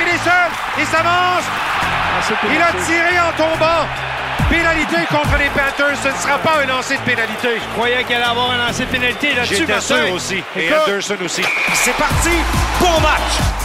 il est seul, il s'avance. Il a tiré en tombant. Pénalité contre les Panthers, ce ne sera pas un lancer de pénalité. Je croyais qu'il allait avoir un lancer de pénalité là-dessus. J'étais sûr aussi. Et Anderson aussi. C'est parti. Bon match.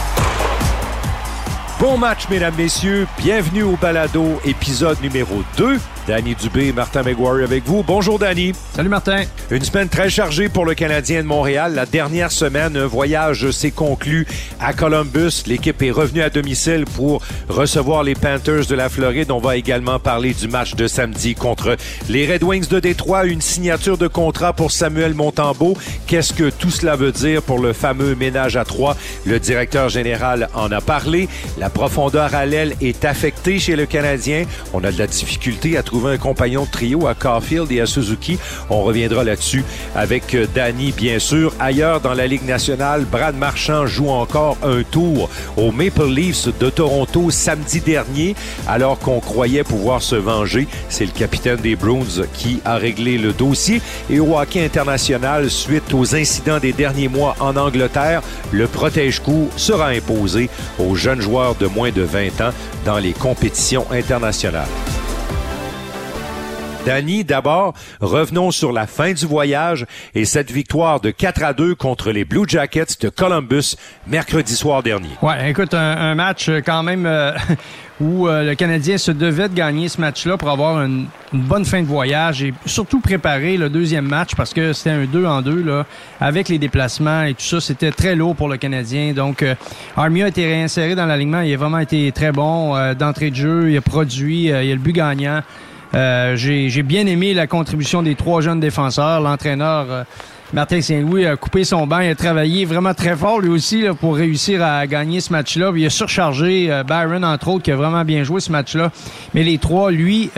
Bon match, mesdames, messieurs. Bienvenue au balado, épisode numéro 2. Danny Dubé et Martin McGuire avec vous. Bonjour, Danny. Salut, Martin. Une semaine très chargée pour le Canadien de Montréal. La dernière semaine, un voyage s'est conclu à Columbus. L'équipe est revenue à domicile pour recevoir les Panthers de la Floride. On va également parler du match de samedi contre les Red Wings de Détroit. Une signature de contrat pour Samuel Montembeau. Qu'est-ce que tout cela veut dire pour le fameux ménage à trois? Le directeur général en a parlé. La profondeur à l'aile est affectée chez le Canadien. On a de la difficulté à trouver un compagnon de trio à Caulfield et à Suzuki. On reviendra là-dessus avec euh, Danny, bien sûr. Ailleurs dans la Ligue nationale, Brad Marchand joue encore un tour aux Maple Leafs de Toronto samedi dernier, alors qu'on croyait pouvoir se venger. C'est le capitaine des Bruins qui a réglé le dossier. Et au hockey international, suite aux incidents des derniers mois en Angleterre, le protège-coup sera imposé aux jeunes joueurs de moins de 20 ans dans les compétitions internationales. Danny, d'abord, revenons sur la fin du voyage et cette victoire de 4 à 2 contre les Blue Jackets de Columbus mercredi soir dernier. Ouais, écoute, un, match euh, quand même euh, où euh, le Canadien se devait de gagner ce match-là pour avoir une, bonne fin de voyage et surtout préparer le deuxième match parce que c'était un 2 en 2 là, avec les déplacements et tout ça, c'était très lourd pour le Canadien. Donc, Armia a été réinséré dans l'alignement, il a vraiment été très bon d'entrée de jeu, il a produit, il a le but gagnant. Euh, j'ai bien aimé la contribution des trois jeunes défenseurs. L'entraîneur euh, Martin Saint-Louis a coupé son banc. Il a travaillé vraiment très fort lui aussi pour réussir à gagner ce match-là. Il a surchargé euh, Byron, entre autres, qui a vraiment bien joué ce match-là. Mais les trois, lui,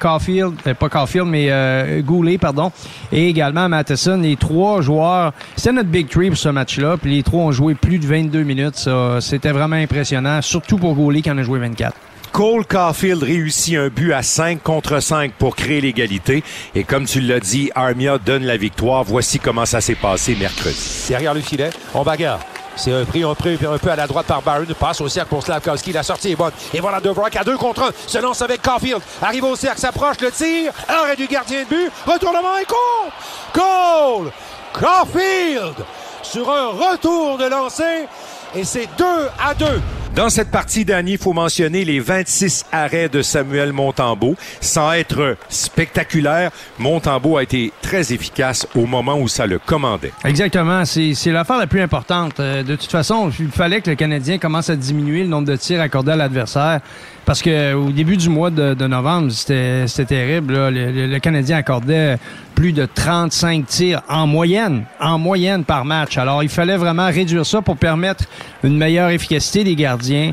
Caulfield, pas Caulfield, mais Goulet, pardon, et également Matheson, les trois joueurs, c'était notre big three pour ce match-là. Puis les trois ont joué plus de 22 minutes. C'était vraiment impressionnant, surtout pour Goulet qui en a joué 24. Cole Caulfield réussit un but à 5 contre 5 pour créer l'égalité. Et comme tu l'as dit, Armia donne la victoire. Voici comment ça s'est passé mercredi. Derrière le filet, on bagarre. C'est un prix, un un peu à la droite par Barron. Passe au cercle pour Slavkowski. La sortie est bonne. Et voilà Brock à 2 contre 1. Se lance avec Caulfield. Arrive au cercle, s'approche, le tir. Arrêt du gardien de but. Retournement et Cole. Cole Caulfield sur un retour de lancer. Et c'est 2 à 2. Dans cette partie, Danny, il faut mentionner les 26 arrêts de Samuel Montembeau. Sans être spectaculaire, Montembeau a été très efficace au moment où ça le commandait. Exactement. C'est l'affaire la plus importante. Euh, de toute façon, il fallait que le Canadien commence à diminuer le nombre de tirs accordés à l'adversaire. Parce que au début du mois de, novembre, c'était terrible. Le, le, Canadien accordait plus de 35 tirs en moyenne, en moyenne par match. Alors, il fallait vraiment réduire ça pour permettre une meilleure efficacité des gardiens.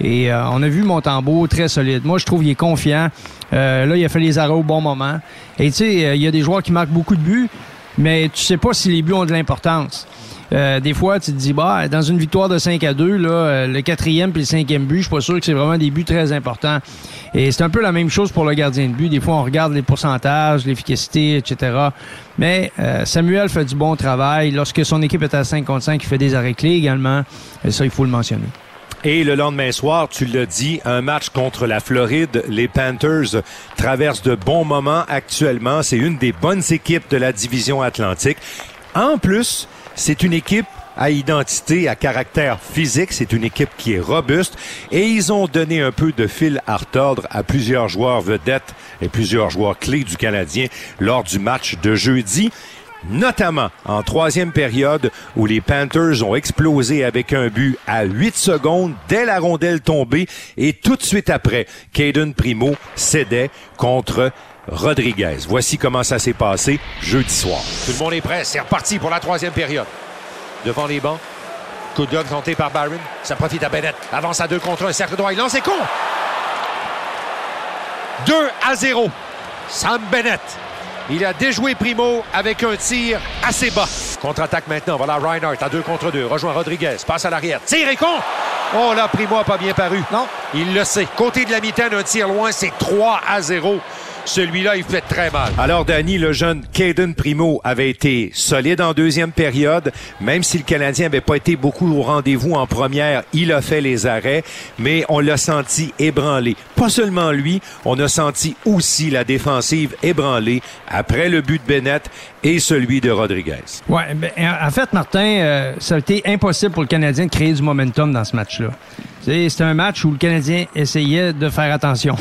Et euh, on a vu Montembeau très solide. Moi, je trouve qu'il est confiant. Euh, là, il a fait les arrêts au bon moment. Et tu sais, euh, il y a des joueurs qui marquent beaucoup de buts, mais tu sais pas si les buts ont de l'importance. Euh, des fois, tu te dis, bah, dans une victoire de 5 à 2, là, euh, le quatrième puis le cinquième but, je suis pas sûr que c'est vraiment des buts très importants. Et c'est un peu la même chose pour le gardien de but. Des fois, on regarde les pourcentages, l'efficacité, etc. Mais euh, Samuel fait du bon travail. Lorsque son équipe est à 5 contre 5, il fait des arrêts clés également. Et ça, il faut le mentionner. Et le lendemain soir, tu l'as dit, un match contre la Floride. Les Panthers traversent de bons moments actuellement. C'est une des bonnes équipes de la division Atlantique. En plus, c'est une équipe à identité, à caractère physique. C'est une équipe qui est robuste et ils ont donné un peu de fil à retordre à plusieurs joueurs vedettes et plusieurs joueurs clés du Canadien lors du match de jeudi notamment en troisième période où les Panthers ont explosé avec un but à 8 secondes dès la rondelle tombée et tout de suite après, Caden Primo cédait contre Rodriguez. Voici comment ça s'est passé jeudi soir. Tout le monde est prêt. C'est reparti pour la troisième période. Devant les bancs. Coup de tenté par Barron. Ça profite à Bennett. Avance à deux contre un. Cercle droit. Il lance et con. 2 à 0. Sam Bennett. Il a déjoué Primo avec un tir assez bas. Contre-attaque maintenant. Voilà Reinhardt à deux contre deux. Rejoint Rodriguez. Passe à l'arrière. Tire et con. Oh là, Primo n'a pas bien paru. Non. Il le sait. Côté de la mitaine, un tir loin, c'est 3 à 0 Celui-là, il fait très mal. Alors, Danny, le jeune Caden Primo avait été solide en deuxième période. Même si le Canadien n'avait pas été beaucoup au rendez-vous en première, il a fait les arrêts, mais on l'a senti ébranlé. Pas seulement lui, on a senti aussi la défensive ébranlée après le but de Bennett et celui de Rodriguez. Ouais, ben, en fait, Martin, euh, ça a été impossible pour le Canadien de créer du momentum dans ce match-là. C'était un match où le Canadien essayait de faire attention.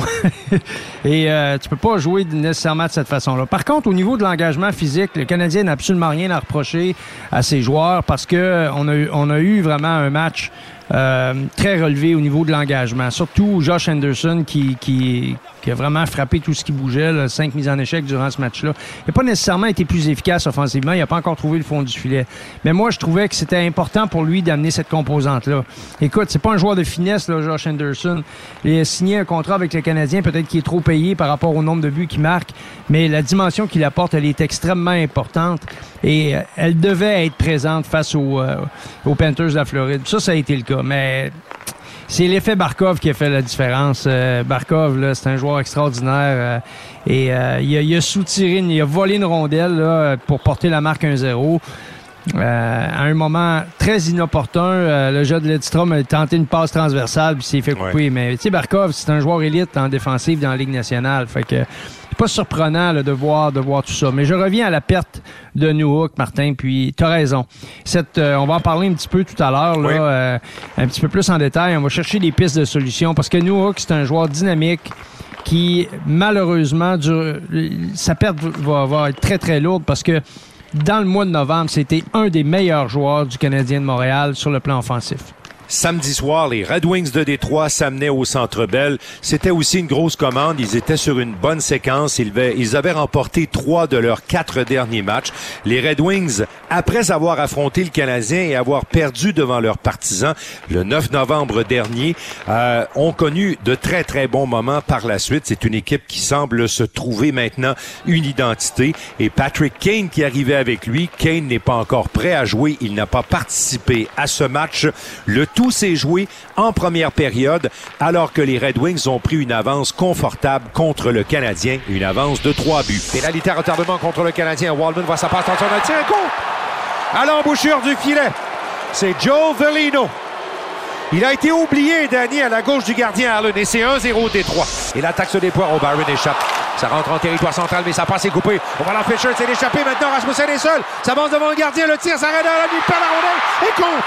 Et euh, tu peux pas jouer nécessairement de cette façon-là. Par contre, au niveau de l'engagement physique, le Canadien n'a absolument rien à reprocher à ses joueurs parce que on a eu, on a eu vraiment un match euh, très relevé au niveau de l'engagement. Surtout Josh Anderson qui, qui, qui, a vraiment frappé tout ce qui bougeait, là, cinq mises en échec durant ce match-là. Il n'a pas nécessairement été plus efficace offensivement, il n'a pas encore trouvé le fond du filet. Mais moi, je trouvais que c'était important pour lui d'amener cette composante-là. Écoute, c'est pas un joueur de finesse, là, Josh Anderson. Il a signé un contrat avec le Canadien, peut-être qu'il est trop payé par rapport au nombre de buts qu'il marque, mais la dimension qu'il apporte, elle est extrêmement importante et euh, elle devait être présente face aux, euh, aux Panthers de la Floride. Ça, ça a été le cas mais c'est l'effet Barkov qui a fait la différence. Euh, Barkov, là, c'est un joueur extraordinaire. Euh, et euh, il, a, il a soutiré, il a volé une rondelle là, pour porter la marque 1-0. À un moment très inopportun, le jeu de Ledstrom a tenté une passe transversale puis s'est fait couper. Ouais. Mais tu sais, Barkov, c'est un joueur élite en défensive dans la Ligue nationale. Fait que c'est pas surprenant là, de voir de voir tout ça. Mais je reviens à la perte de Newhook, Martin, puis tu as raison. Cette, euh, on va en parler un petit peu tout à l'heure, là, Oui. euh, un petit peu plus en détail. On va chercher des pistes de solutions parce que Newhook, c'est un joueur dynamique qui, malheureusement, du- sa perte va, va être très, très lourde parce que dans le mois de novembre, c'était un des meilleurs joueurs du Canadien de Montréal sur le plan offensif. Samedi soir, les Red Wings de Détroit s'amenaient au Centre Bell. C'était aussi une grosse commande. Ils étaient sur une bonne séquence. Ils avaient, remporté trois de leurs quatre derniers matchs. Les Red Wings, après avoir affronté le Canadien et avoir perdu devant leurs partisans le 9 novembre dernier, euh, ont connu de très, très bons moments par la suite. C'est une équipe qui semble se trouver maintenant une identité. Et Patrick Kane qui arrivait avec lui, Kane n'est pas encore prêt à jouer. Il n'a pas participé à ce match. Le tout s'est joué en première période alors que les Red Wings ont pris une avance confortable contre le Canadien, une avance de trois buts. Pénalité à retardement contre le Canadien. Waldman voit sa passe dans son tir. À l'embouchure du filet. C'est Joe Velino. Il a été oublié, Danny, à la gauche du gardien Allen. Et c'est 1-0 Détroit. Et l'attaque se déploie. Oh, Byron échappe. Ça rentre en territoire central, mais sa passe est coupée. On va l'empêcher de s'est échappé. Maintenant, Rasmussen est seul. Ça avance devant le gardien. Le tir s'arrête dans la nuit. Perd la rondelle. Et compte.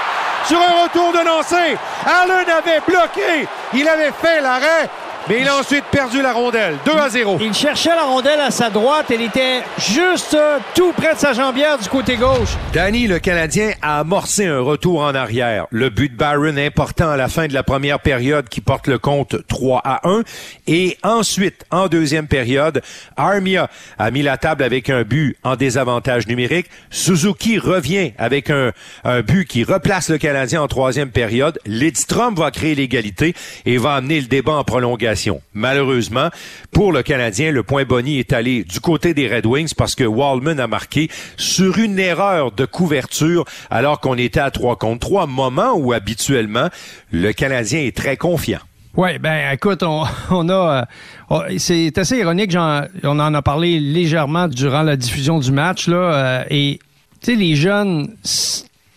Sur un retour de lancer. Allen avait bloqué. Il avait fait l'arrêt. Mais il a ensuite perdu la rondelle. 2 à 0. Il cherchait la rondelle à sa droite. Elle était juste tout près de sa jambière du côté gauche. Danny, le Canadien, a amorcé un retour en arrière. Le but de Byron important à la fin de la première période qui porte le compte 3 à 1. Et ensuite, en deuxième période, Armia a mis la table avec un but en désavantage numérique. Suzuki revient avec un, un but qui replace le Canadien en troisième période. Lidstrom va créer l'égalité et va amener le débat en prolongation. Malheureusement, pour le Canadien, le point boni est allé du côté des Red Wings parce que Wallman a marqué sur une erreur de couverture alors qu'on était à 3 contre 3, moment où habituellement le Canadien est très confiant. Oui, ben écoute, on, on a. euh, c'est assez ironique, on en a parlé légèrement durant la diffusion du match, là. euh, et tu sais, les jeunes,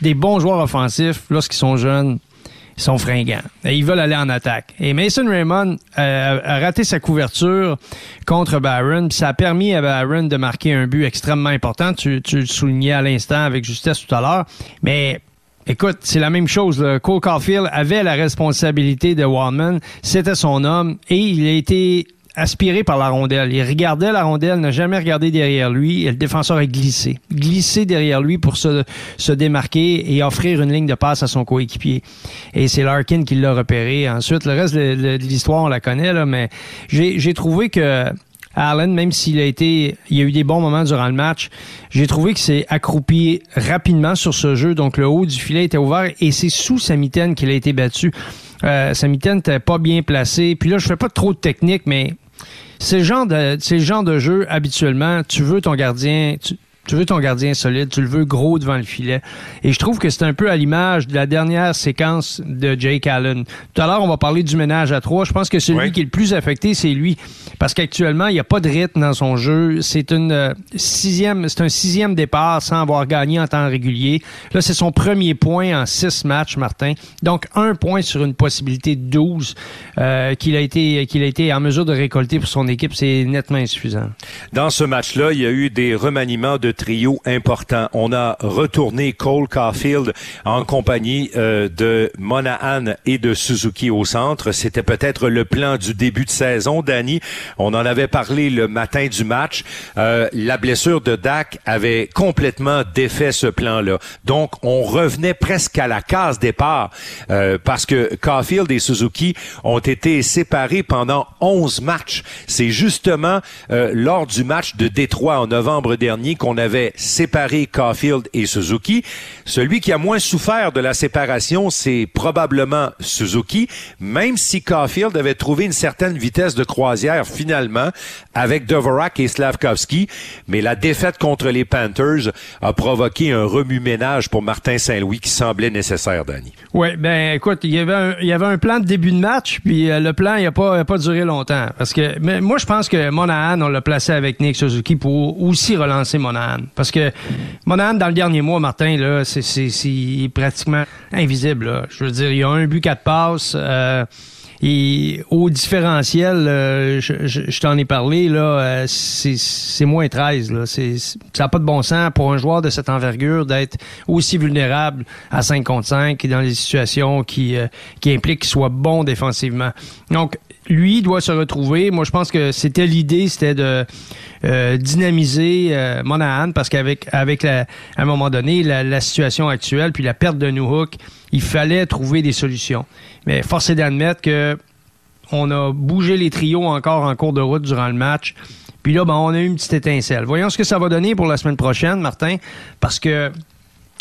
des bons joueurs offensifs, lorsqu'ils sont jeunes, ils sont fringants. Et ils veulent aller en attaque. Et Mason Raymond euh, a raté sa couverture contre Barron, ça a permis à Barron de marquer un but extrêmement important. Tu, le soulignais à l'instant avec justesse tout à l'heure. Mais Écoute, c'est la même chose. là. Cole Caulfield avait la responsabilité de Wallman. C'était son homme et il a été aspiré par la rondelle. Il regardait la rondelle, n'a jamais regardé derrière lui et le défenseur a glissé. Glissé derrière lui pour se, se démarquer et offrir une ligne de passe à son coéquipier. Et c'est Larkin qui l'a repéré. Ensuite, le reste de, l'histoire, on la connaît, là, mais j'ai trouvé que Allen, même s'il a été, il y a eu des bons moments durant le match, j'ai trouvé que c'est accroupi rapidement sur ce jeu. Donc le haut du filet était ouvert et c'est sous sa mitaine qu'il a été battu. Euh, sa mitaine n'était pas bien placée. Puis là, je fais pas trop de technique, mais c'est le genre de, c'est le genre de jeu habituellement. Tu veux ton gardien, tu, Tu veux ton gardien solide, tu le veux gros devant le filet. Et je trouve que c'est un peu à l'image de la dernière séquence de Jake Allen. Tout à l'heure, on va parler du ménage à trois. Je pense que celui qui est le plus affecté, c'est lui. Parce qu'actuellement, il n'y a pas de rythme dans son jeu. C'est une euh, sixième, c'est un sixième départ sans avoir gagné en temps régulier. Là, c'est son premier point en six matchs, Martin. Donc, un point sur une possibilité de 12 euh, qu'il a été qu'il a été en mesure de récolter pour son équipe, c'est nettement insuffisant. Dans ce match-là, il y a eu des remaniements de trio important. On a retourné Cole Caulfield en compagnie euh, de Monahan et de Suzuki au centre. C'était peut-être le plan du début de saison, Danny. On en avait parlé le matin du match. Euh, la blessure de Dak avait complètement défait ce plan-là. Donc, on revenait presque à la case départ euh, parce que Caulfield et Suzuki ont été séparés pendant 11 matchs. C'est justement lors du match de Détroit en novembre dernier qu'on avait avait séparé Caulfield et Suzuki. Celui qui a moins souffert de la séparation, c'est probablement Suzuki, même si Caulfield avait trouvé une certaine vitesse de croisière finalement avec Dvorak et Slavkovski. Mais la défaite contre les Panthers a provoqué un remue-ménage pour Martin Saint-Louis qui semblait nécessaire, Danny. Oui, ben écoute, il y avait un, il y avait un plan de début de match, puis euh, le plan n'a pas, pas duré longtemps. Parce que mais moi, je pense que Monahan, on l'a placé avec Nick Suzuki pour aussi relancer Monahan. Parce que Monahan, dans le dernier mois, Martin, là, c'est pratiquement invisible. Je veux dire, il a un but, quatre passes. Euh, et au différentiel, euh, je, t'en ai parlé, là, euh, c'est moins 13. Là. ça n'a pas de bon sens pour un joueur de cette envergure d'être aussi vulnérable à 5 contre 5 et dans les situations qui, qui impliquent qu'il soit bon défensivement. Donc, lui doit se retrouver. Moi, je pense que c'était l'idée, c'était de euh, dynamiser euh, Monahan parce qu'avec avec à un moment donné la, situation actuelle puis la perte de Newhook, il fallait trouver des solutions. Mais force est d'admettre que on a bougé les trios encore en cours de route durant le match. Puis là, ben, on a eu une petite étincelle. Voyons ce que ça va donner pour la semaine prochaine, Martin, parce que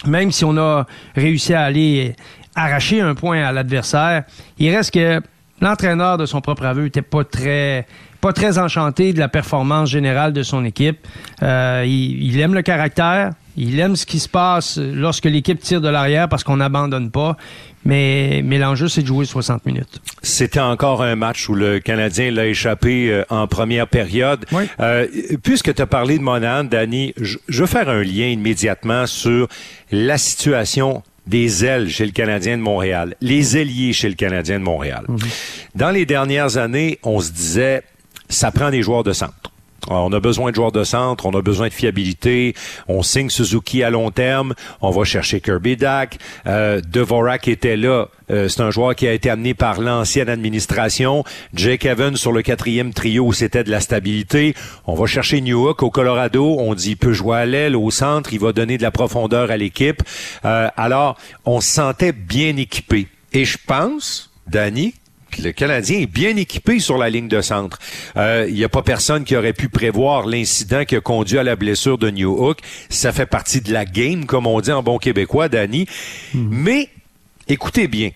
même si on a réussi à aller arracher un point à l'adversaire, il reste que l'entraîneur de son propre aveu n'était pas très pas très enchanté de la performance générale de son équipe. Euh, il, aime le caractère, il aime ce qui se passe lorsque l'équipe tire de l'arrière parce qu'on n'abandonne pas. Mais, mais l'enjeu, c'est de jouer 60 minutes. C'était encore un match où le Canadien l'a échappé euh, en première période. Euh, puisque tu as parlé de Monahan, Danny, je veux faire un lien immédiatement sur la situation des ailes chez le Canadien de Montréal, les ailiers chez le Canadien de Montréal. Mhm. Dans les dernières années, on se disait, ça prend des joueurs de centre. On a besoin de joueurs de centre, on a besoin de fiabilité. On signe Suzuki à long terme. On va chercher Kirby Dak. Euh, Devorak était là. Euh, c'est un joueur qui a été amené par l'ancienne administration. Jake Evans sur le quatrième trio, c'était de la stabilité. On va chercher Newhook au Colorado. On dit il peut jouer à l'aile, au centre. Il va donner de la profondeur à l'équipe. Euh, alors, on se sentait bien équipé. Et je pense, Danny, le Canadien est bien équipé sur la ligne de centre. Il euh, n'y a pas personne qui aurait pu prévoir l'incident qui a conduit à la blessure de New Hook. Ça fait partie de la game, comme on dit en bon québécois, Danny. Hmm. Mais, écoutez bien,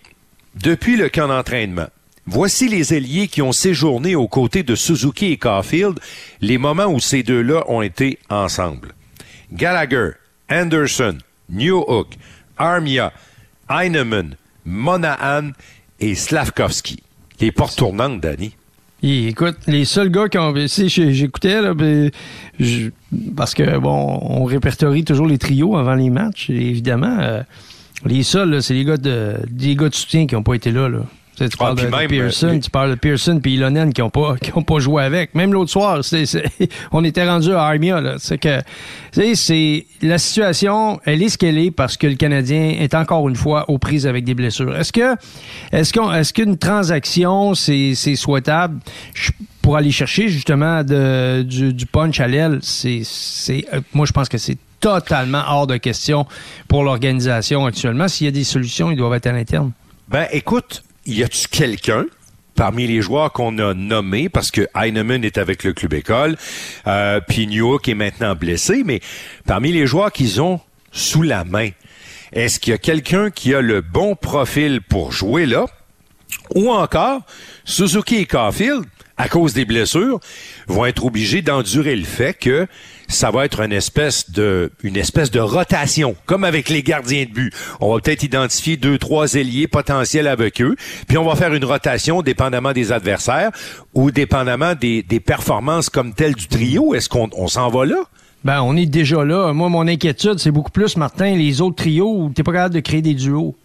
depuis le camp d'entraînement, Voici les ailiers qui ont séjourné aux côtés de Suzuki et Caulfield, les moments où ces deux-là ont été ensemble. Gallagher, Anderson, New Hook, Armia, Heinemann, Monahan et Slavkovski. Les portes tournantes, Danny. écoute, les seuls gars qui ont. J'écoutais, là, ben, parce que, bon, on répertorie toujours les trios avant les matchs, évidemment. Euh, les seuls, c'est les gars de, gars de soutien qui n'ont pas été là. là. Tu, ah, parles de, Pearson, euh, tu parles de Pearson puis Ilonen qui n'ont pas qui ont pas joué avec. Même l'autre soir, on était rendu à Armia. C'est que c'est la situation, elle est ce qu'elle est parce que le Canadien est encore une fois aux prises avec des blessures. Est-ce que est-ce qu'on est-ce qu'une transaction c'est souhaitable? Pour aller chercher justement de, du, punch à l'aile C'est c'est euh, moi je pense que c'est totalement hors de question pour l'organisation actuellement. S'il y a des solutions, ils doivent être à l'interne. Ben écoute, y a-tu quelqu'un parmi les joueurs qu'on a nommés, parce que Heinemann est avec le club école, euh, puis Newhook est maintenant blessé, mais parmi les joueurs qu'ils ont sous la main, est-ce qu'il y a quelqu'un qui a le bon profil pour jouer là? Ou encore, Suzuki et Caulfield, à cause des blessures, vont être obligés d'endurer le fait que ça va être une espèce de rotation, comme avec les gardiens de but. On va peut-être identifier deux, trois ailiers potentiels avec eux, puis on va faire une rotation dépendamment des adversaires ou dépendamment des, performances comme telles du trio. Est-ce qu'on on s'en va là? Ben, on est déjà là. Moi, mon inquiétude, c'est beaucoup plus, Martin, les autres trios t'es pas capable de créer des duos.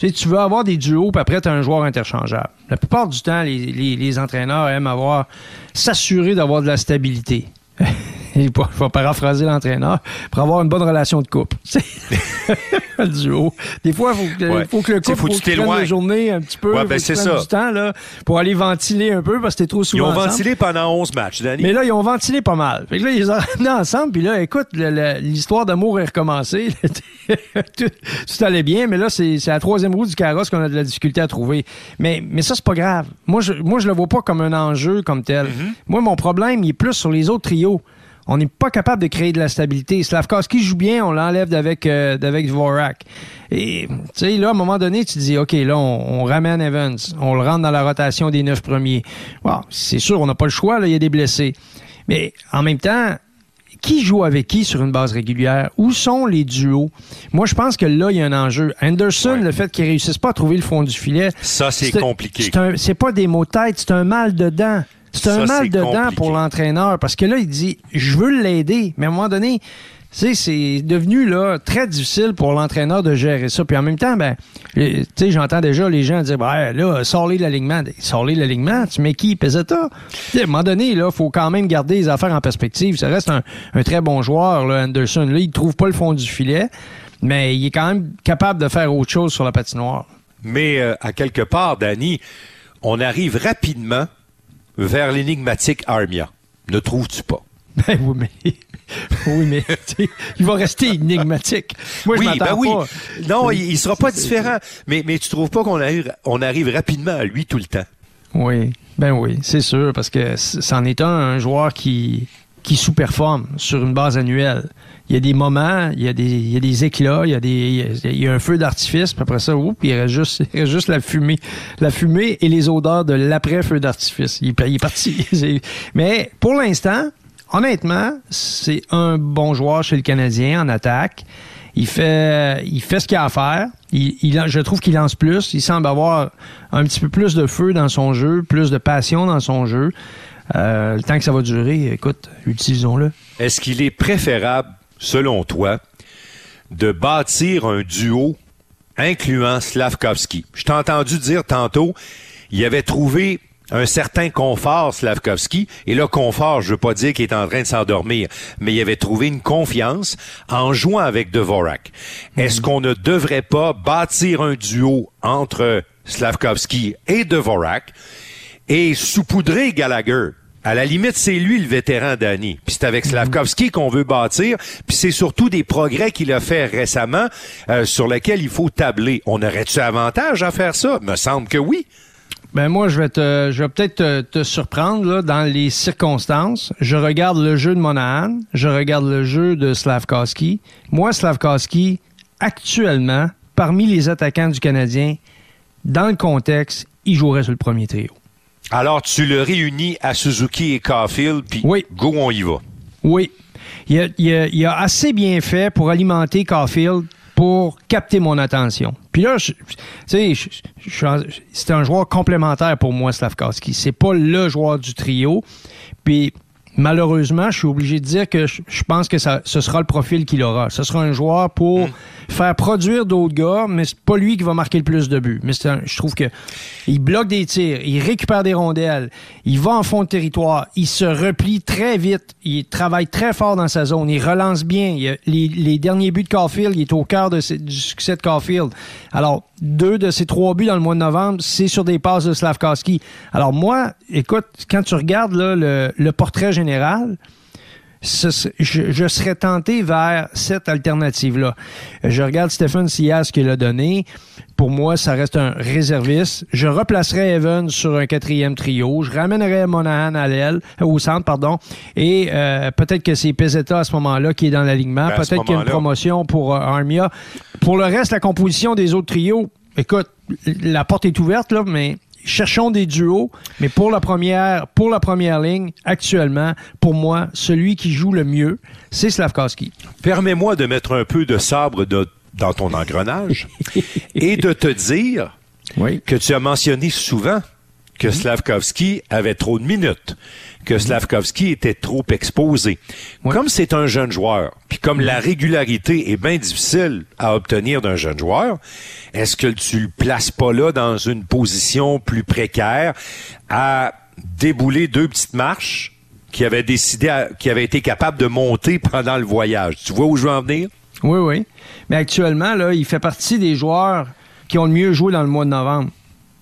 Tu tu veux avoir des duos, puis après, tu as un joueur interchangeable. La plupart du temps, les, les, les entraîneurs aiment avoir s'assurer d'avoir de la stabilité. il va paraphraser l'entraîneur, pour avoir une bonne relation de couple. le duo. Des fois, il faut, ouais. faut, que le couple faut, prenne la journée un petit peu. Ouais, ben c'est ça. du temps là, pour aller ventiler un peu parce que t'es trop souvent Ils ont ensemble. ventilé pendant 11 matchs, Danny. Mais là, ils ont ventilé pas mal. Fait que là, ils les ont ramenés ensemble. Puis là, écoute, l'histoire d'amour est recommencée. tout, tout, allait bien, mais là, c'est la troisième roue du carrosse qu'on a de la difficulté à trouver. Mais, mais ça, c'est pas grave. Moi je, moi, je le vois pas comme un enjeu comme tel. Mm -hmm. Moi, mon problème, il est plus sur les autres trios on n'est pas capable de créer de la stabilité. Slavkovski joue bien, on l'enlève d'avec euh, d'avec Dvorak. Et tu sais là à un moment donné, tu te dis OK, là on, on, ramène Evans, on le rentre dans la rotation des neuf premiers. Wow, c'est sûr, on n'a pas le choix là, il y a des blessés. Mais en même temps, qui joue avec qui sur une base régulière? Où sont les duos? Moi, je pense que là, il y a un enjeu. Anderson, ouais. le fait qu'il réussisse pas à trouver le fond du filet. Ça, c'est compliqué. C'est pas des mots de tête, c'est un mal dedans. C'est un mal dedans compliqué. pour l'entraîneur parce que là, il dit Je veux l'aider, mais à un moment donné, c'est devenu là très difficile pour l'entraîneur de gérer ça. Puis en même temps, ben, j'entends déjà les gens dire ben, là, sors-les l'alignement. Sors-les de l'alignement, tu mets qui? Peseta? À un moment donné, là, faut quand même garder les affaires en perspective. Ça reste un, un très bon joueur, là, Anderson. Là, il trouve pas le fond du filet, mais il est quand même capable de faire autre chose sur la patinoire. Mais euh, à quelque part, Danny, on arrive rapidement vers l'énigmatique Armia. Ne trouves-tu pas? Ben oui, mais, oui, mais il va rester énigmatique. Moi, je oui, ben oui. pas. Non, il, il sera pas différent. Mais, mais tu trouves pas qu'on arrive, on arrive rapidement à lui tout le temps? Oui, ben oui, c'est sûr, parce que c'en est un, un joueur qui, qui sous-performe sur une base annuelle. Il y a des moments, il y a des, il y a des éclats, il y a, des, il y a un feu d'artifice, puis après ça, oups, il reste juste, il reste juste la fumée. La fumée et les odeurs de l'après-feu d'artifice. Il, est parti. Mais pour l'instant, honnêtement, c'est un bon joueur chez le Canadien en attaque. Il fait, il fait ce qu'il a à faire. Il, je trouve qu'il lance plus. Il semble avoir un petit peu plus de feu dans son jeu, plus de passion dans son jeu. Euh, le temps que ça va durer, écoute, utilisons-le. Est-ce qu'il est préférable, selon toi, de bâtir un duo incluant Slavkovski? Je t'ai entendu dire tantôt, il avait trouvé un certain confort, Slavkovski. Et là, confort, je veux pas dire qu'il est en train de s'endormir, mais il avait trouvé une confiance en jouant avec Dvorak. Mm -hmm. Est-ce qu'on ne devrait pas bâtir un duo entre Slavkovski et Dvorak et saupoudrer Gallagher? À la limite, c'est lui le vétéran Danny. Puis c'est avec Slavkovski qu'on veut bâtir. Puis c'est surtout des progrès qu'il a fait récemment euh, sur lesquels il faut tabler. On aurait-tu avantage à faire ça? Me semble que oui. Ben moi, je vais te, je vais peut-être te, te, surprendre là, dans les circonstances. Je regarde le jeu de Monahan, je regarde le jeu de Slavkovski. Moi, Slavkovski, actuellement, parmi les attaquants du Canadien, dans le contexte, il jouerait sur le premier trio. Alors, tu le réunis à Suzuki et Caulfield, puis oui. go, on y va. Oui. Il a, il, a, il a assez bien fait pour alimenter Caulfield pour capter mon attention. Puis là, tu sais, c'est un joueur complémentaire pour moi, Slavkovski. C'est pas le joueur du trio. Puis malheureusement, je suis obligé de dire que je, pense que ça, ce sera le profil qu'il aura. Ce sera un joueur pour mmh. faire produire d'autres gars, mais c'est pas lui qui va marquer le plus de buts. Mais un, je trouve que il bloque des tirs, il récupère des rondelles, il va en fond de territoire, il se replie très vite, il travaille très fort dans sa zone, il relance bien. Il les, les, derniers buts de Caulfield, il est au cœur de, du succès de Caulfield. Alors, deux de ces trois buts dans le mois de novembre, c'est sur des passes de Slavkovski. Alors moi, écoute, quand tu regardes là, le, le portrait général, ce, je, je, serais tenté vers cette alternative-là. Je regarde Stephen Sias qu'il a donné. Pour moi, ça reste un réserviste. Je replacerais Evan sur un quatrième trio. Je ramènerais Monahan à l'aile, au centre, pardon. Et euh, peut-être que c'est Peseta à ce moment-là qui est dans l'alignement. Ben, peut-être qu'il y a une promotion pour euh, Armia. Pour le reste, la composition des autres trios, écoute, la porte est ouverte, là, mais cherchons des duos, mais pour la première, pour la première ligne, actuellement, pour moi, celui qui joue le mieux, c'est Slavkowski. Permets-moi de mettre un peu de sabre dans ton engrenage et de te dire que tu as mentionné souvent que Slavkovski avait trop de minutes, que Slavkovski était trop exposé. Comme c'est un jeune joueur, puis comme la régularité est bien difficile à obtenir d'un jeune joueur, est-ce que tu le places pas là dans une position plus précaire à débouler deux petites marches qui avaient décidé, qui avaient été capables de monter pendant le voyage? Tu vois où je veux en venir? Oui, oui. Mais actuellement, là, il fait partie des joueurs qui ont le mieux joué dans le mois de novembre.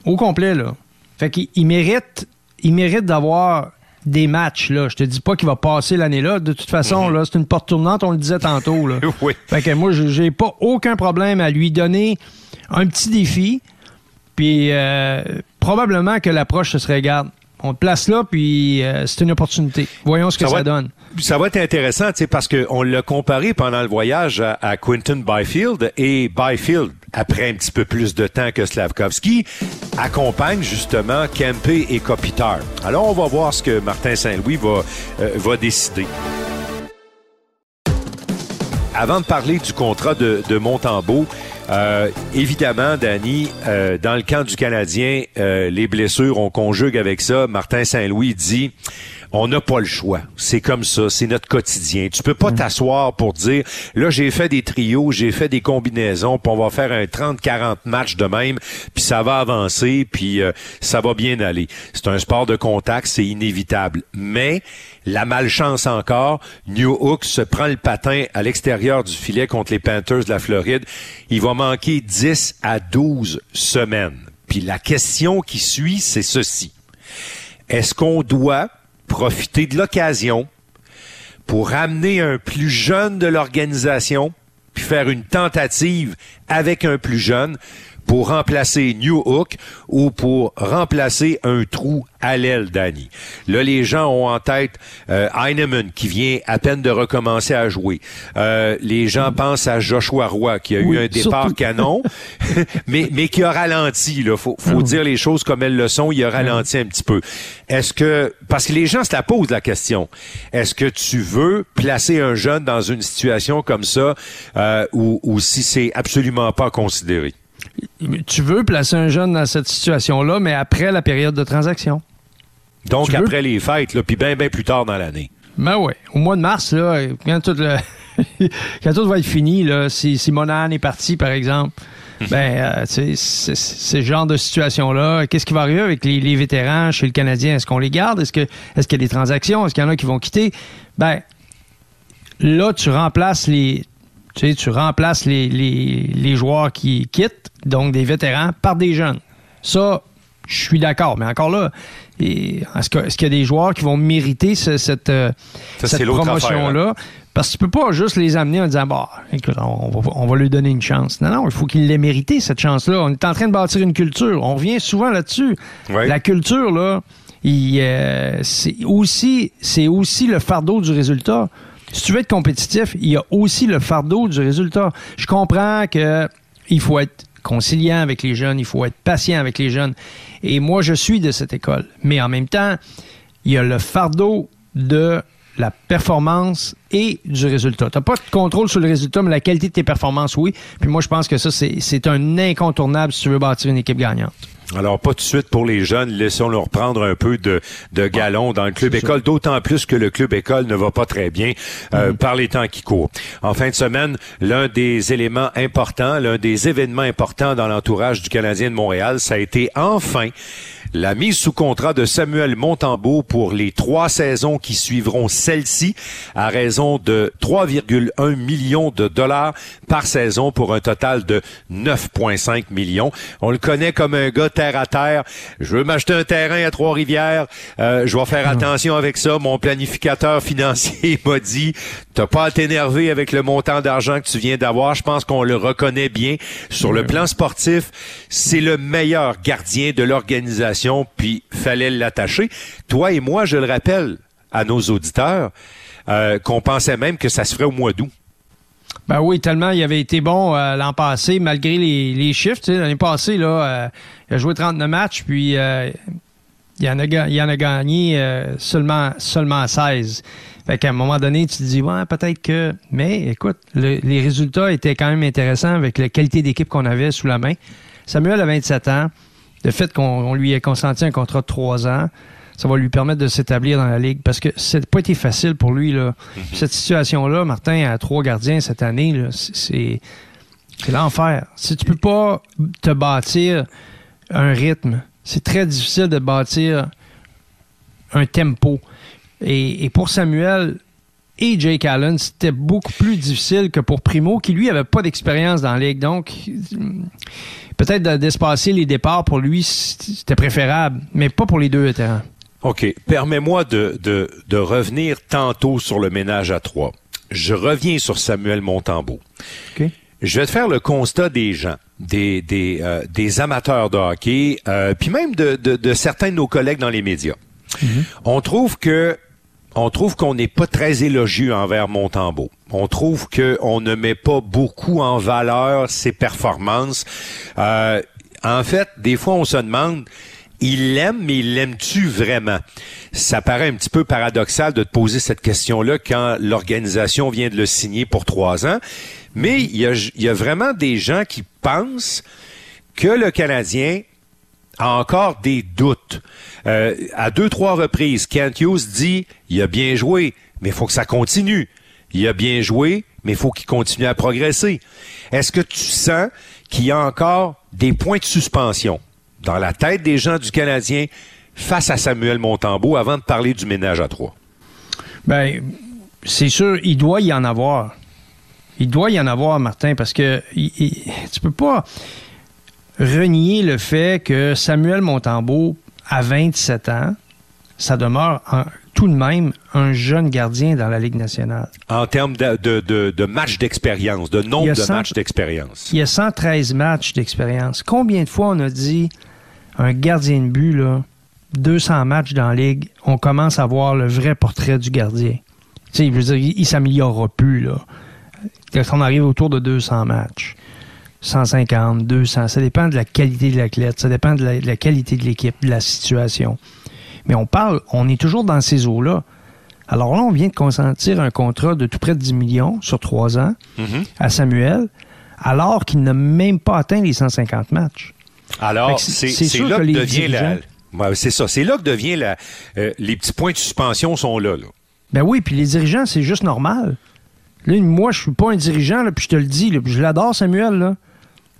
Au complet, là. Fait qu'il mérite, il mérite d'avoir des matchs. Là. Je te dis pas qu'il va passer l'année-là. De toute façon, mhm. là, c'est une porte tournante, on le disait tantôt. Là. oui. Fait que moi, j'ai pas aucun problème à lui donner un petit défi. Puis euh, probablement que l'approche se serait garde. On te place là, puis euh, c'est une opportunité. Voyons ce que ça, donne. Ça va être intéressant, parce qu'on l'a comparé pendant le voyage à, à Quinton Byfield et Byfield après un petit peu plus de temps que Slavkovski, accompagne justement Kempe et Kopitar. Alors, on va voir ce que Martin Saint-Louis va, euh, va décider. Avant de parler du contrat de, de Montembeau, euh, évidemment, Danny, euh, dans le camp du Canadien, les blessures, on conjugue avec ça. Martin Saint-Louis dit on n'a pas le choix. C'est comme ça, c'est notre quotidien. Tu peux pas mm. t'asseoir pour dire, là, j'ai fait des trios, j'ai fait des combinaisons, puis on va faire un 30-40 matchs de même, puis ça va avancer, puis euh, ça va bien aller. C'est un sport de contact, c'est inévitable. Mais la malchance encore, New Hook se prend le patin à l'extérieur du filet contre les Panthers de la Floride. Il va manquer 10 à 12 semaines. Puis la question qui suit, c'est ceci. Est-ce qu'on doit profiter de l'occasion pour ramener un plus jeune de l'organisation, puis faire une tentative avec un plus jeune pour remplacer New Hook ou pour remplacer un trou à l'aile d'Annie. Là, les gens ont en tête euh, Heinemann qui vient à peine de recommencer à jouer. Euh, les gens pensent à Joshua Roy qui a eu un départ canon, mais, mais qui a ralenti. Il faut, faut ah dire les choses comme elles le sont. Il a ralenti un petit peu. Est-ce que parce que les gens se la posent la question. Est-ce que tu veux placer un jeune dans une situation comme ça euh, ou, ou si c'est absolument pas considéré? Tu veux placer un jeune dans cette situation-là, mais après la période de transaction. Donc après les fêtes, puis bien, bien plus tard dans l'année. Ben oui. Au mois de mars, là, quand tout, le quand tout va être fini, là, si, si Monahan est parti, par exemple, ben, euh, c'est ce genre de situation-là. Qu'est-ce qui va arriver avec les, vétérans chez le Canadien? Est-ce qu'on les garde? Est-ce qu'il y a des transactions? Est-ce qu'il y en a qui vont quitter? Ben, là, tu remplaces les. Tu sais, tu remplaces les, les, les joueurs qui quittent, donc des vétérans, par des jeunes. Ça, je suis d'accord. Mais encore là, est-ce qu'il y a des joueurs qui vont mériter cette, euh, cette promotion-là? Parce que tu peux pas juste les amener en disant, bah, écoute, on va, lui donner une chance. Non, non, il faut qu'il l'ait mérité, cette chance-là. On est en train de bâtir une culture. On revient souvent là-dessus. La culture, là, euh, c'est aussi, c'est aussi le fardeau du résultat. Si tu veux être compétitif, il y a aussi le fardeau du résultat. Je comprends que il faut être conciliant avec les jeunes, il faut être patient avec les jeunes. Et moi, je suis de cette école. Mais en même temps, il y a le fardeau de la performance et du résultat. Tu n'as pas de contrôle sur le résultat, mais la qualité de tes performances, oui. Puis moi, je pense que ça, c'est un incontournable si tu veux bâtir une équipe gagnante. Alors, pas tout de suite pour les jeunes, laissons-leur prendre un peu de, de galon dans le club école, d'autant plus que le club école ne va pas très bien euh, mm. par les temps qui courent. En fin de semaine, l'un des éléments importants, l'un des événements importants dans l'entourage du Canadien de Montréal, ça a été enfin la mise sous contrat de Samuel Montembeau pour les trois saisons qui suivront celle-ci à raison de 3,1 millions de dollars par saison pour un total de 9,5 millions. On le connaît comme un gars terre à terre. Je veux m'acheter un terrain à Trois-Rivières. Euh, je vais faire attention avec ça. Mon planificateur financier m'a dit, t'as pas à t'énerver avec le montant d'argent que tu viens d'avoir. Je pense qu'on le reconnaît bien. Sur le plan sportif, c'est le meilleur gardien de l'organisation puis fallait l'attacher. Toi et moi, je le rappelle à nos auditeurs, euh, qu'on pensait même que ça se ferait au mois d'août. Ben oui, tellement il avait été bon euh, l'an passé, malgré les, chiffres. L'année passée, là, euh, il a joué 39 matchs, puis il, en a, en a gagné seulement, seulement 16. Fait qu'à un moment donné, tu te dis, ouais, peut-être que. Mais écoute, les résultats étaient quand même intéressants avec la qualité d'équipe qu'on avait sous la main. Samuel a 27 ans. Le fait qu'on lui ait consenti un contrat de 3 ans, ça va lui permettre de s'établir dans la ligue parce que c'est pas été facile pour lui là. Mhm. Cette situation-là, Martin a trois gardiens cette année, c'est c'est l'enfer. Si tu peux pas te bâtir un rythme, c'est très difficile de bâtir un tempo. Et, pour Samuel et Jake Allen, c'était beaucoup plus difficile que pour Primo, qui lui avait pas d'expérience dans la ligue. Donc, peut-être d'espacer les départs pour lui, c'était préférable, mais pas pour les deux vétérans. OK. Permets-moi de, de, de, revenir tantôt sur le ménage à trois. Je reviens sur Samuel Montembeau. OK. Je vais te faire le constat des gens, des, des, euh, des amateurs de hockey, euh, puis même de, de, de, certains de nos collègues dans les médias. Mhm. On trouve que on trouve qu'on n'est pas très élogieux envers Montembeau. On trouve qu'on ne met pas beaucoup en valeur ses performances. Euh, en fait, des fois, on se demande il l'aime, mais il l'aime-tu vraiment? Ça paraît un petit peu paradoxal de te poser cette question-là quand l'organisation vient de le signer pour trois ans. Mais il y a, il y a vraiment des gens qui pensent que le Canadien encore des doutes. Euh, à deux, trois reprises, Kent Hughes dit, il a bien joué, mais il faut que ça continue. Il a bien joué, mais il faut qu'il continue à progresser. Est-ce que tu sens qu'il y a encore des points de suspension? dans la tête des gens du Canadien face à Samuel Montembeau avant de parler du ménage à trois? Ben, c'est sûr, il doit y en avoir. Il doit y en avoir, Martin, parce que tu peux pas renier le fait que Samuel Montembeau, à 27 ans, ça demeure tout de même un jeune gardien dans la Ligue nationale. En termes de, de, de, matchs d'expérience, de nombre de matchs d'expérience. Il y a 113 matchs d'expérience. Combien de fois on a dit un gardien de but, là, 200 matchs dans la ligue, on commence à voir le vrai portrait du gardien. Tu sais, je veux dire, il, s'améliorera plus, là. Quand on arrive autour de 200 matchs, 150, 200, ça dépend de la qualité de l'athlète, ça dépend de la, qualité de l'équipe, de la situation. Mais on parle, on est toujours dans ces eaux-là. Alors là, on vient de consentir un contrat de tout près de 10 millions sur trois ans mm-hmm. à Samuel, alors qu'il n'a même pas atteint les 150 matchs. Alors, c'est là que, devient la... c'est ça. C'est là que devient la... Euh, les petits points de suspension sont là, là. Ben oui, puis les dirigeants, c'est juste normal. Là, moi, je suis pas un dirigeant, là, puis je te le dis, là, je l'adore, Samuel. Là.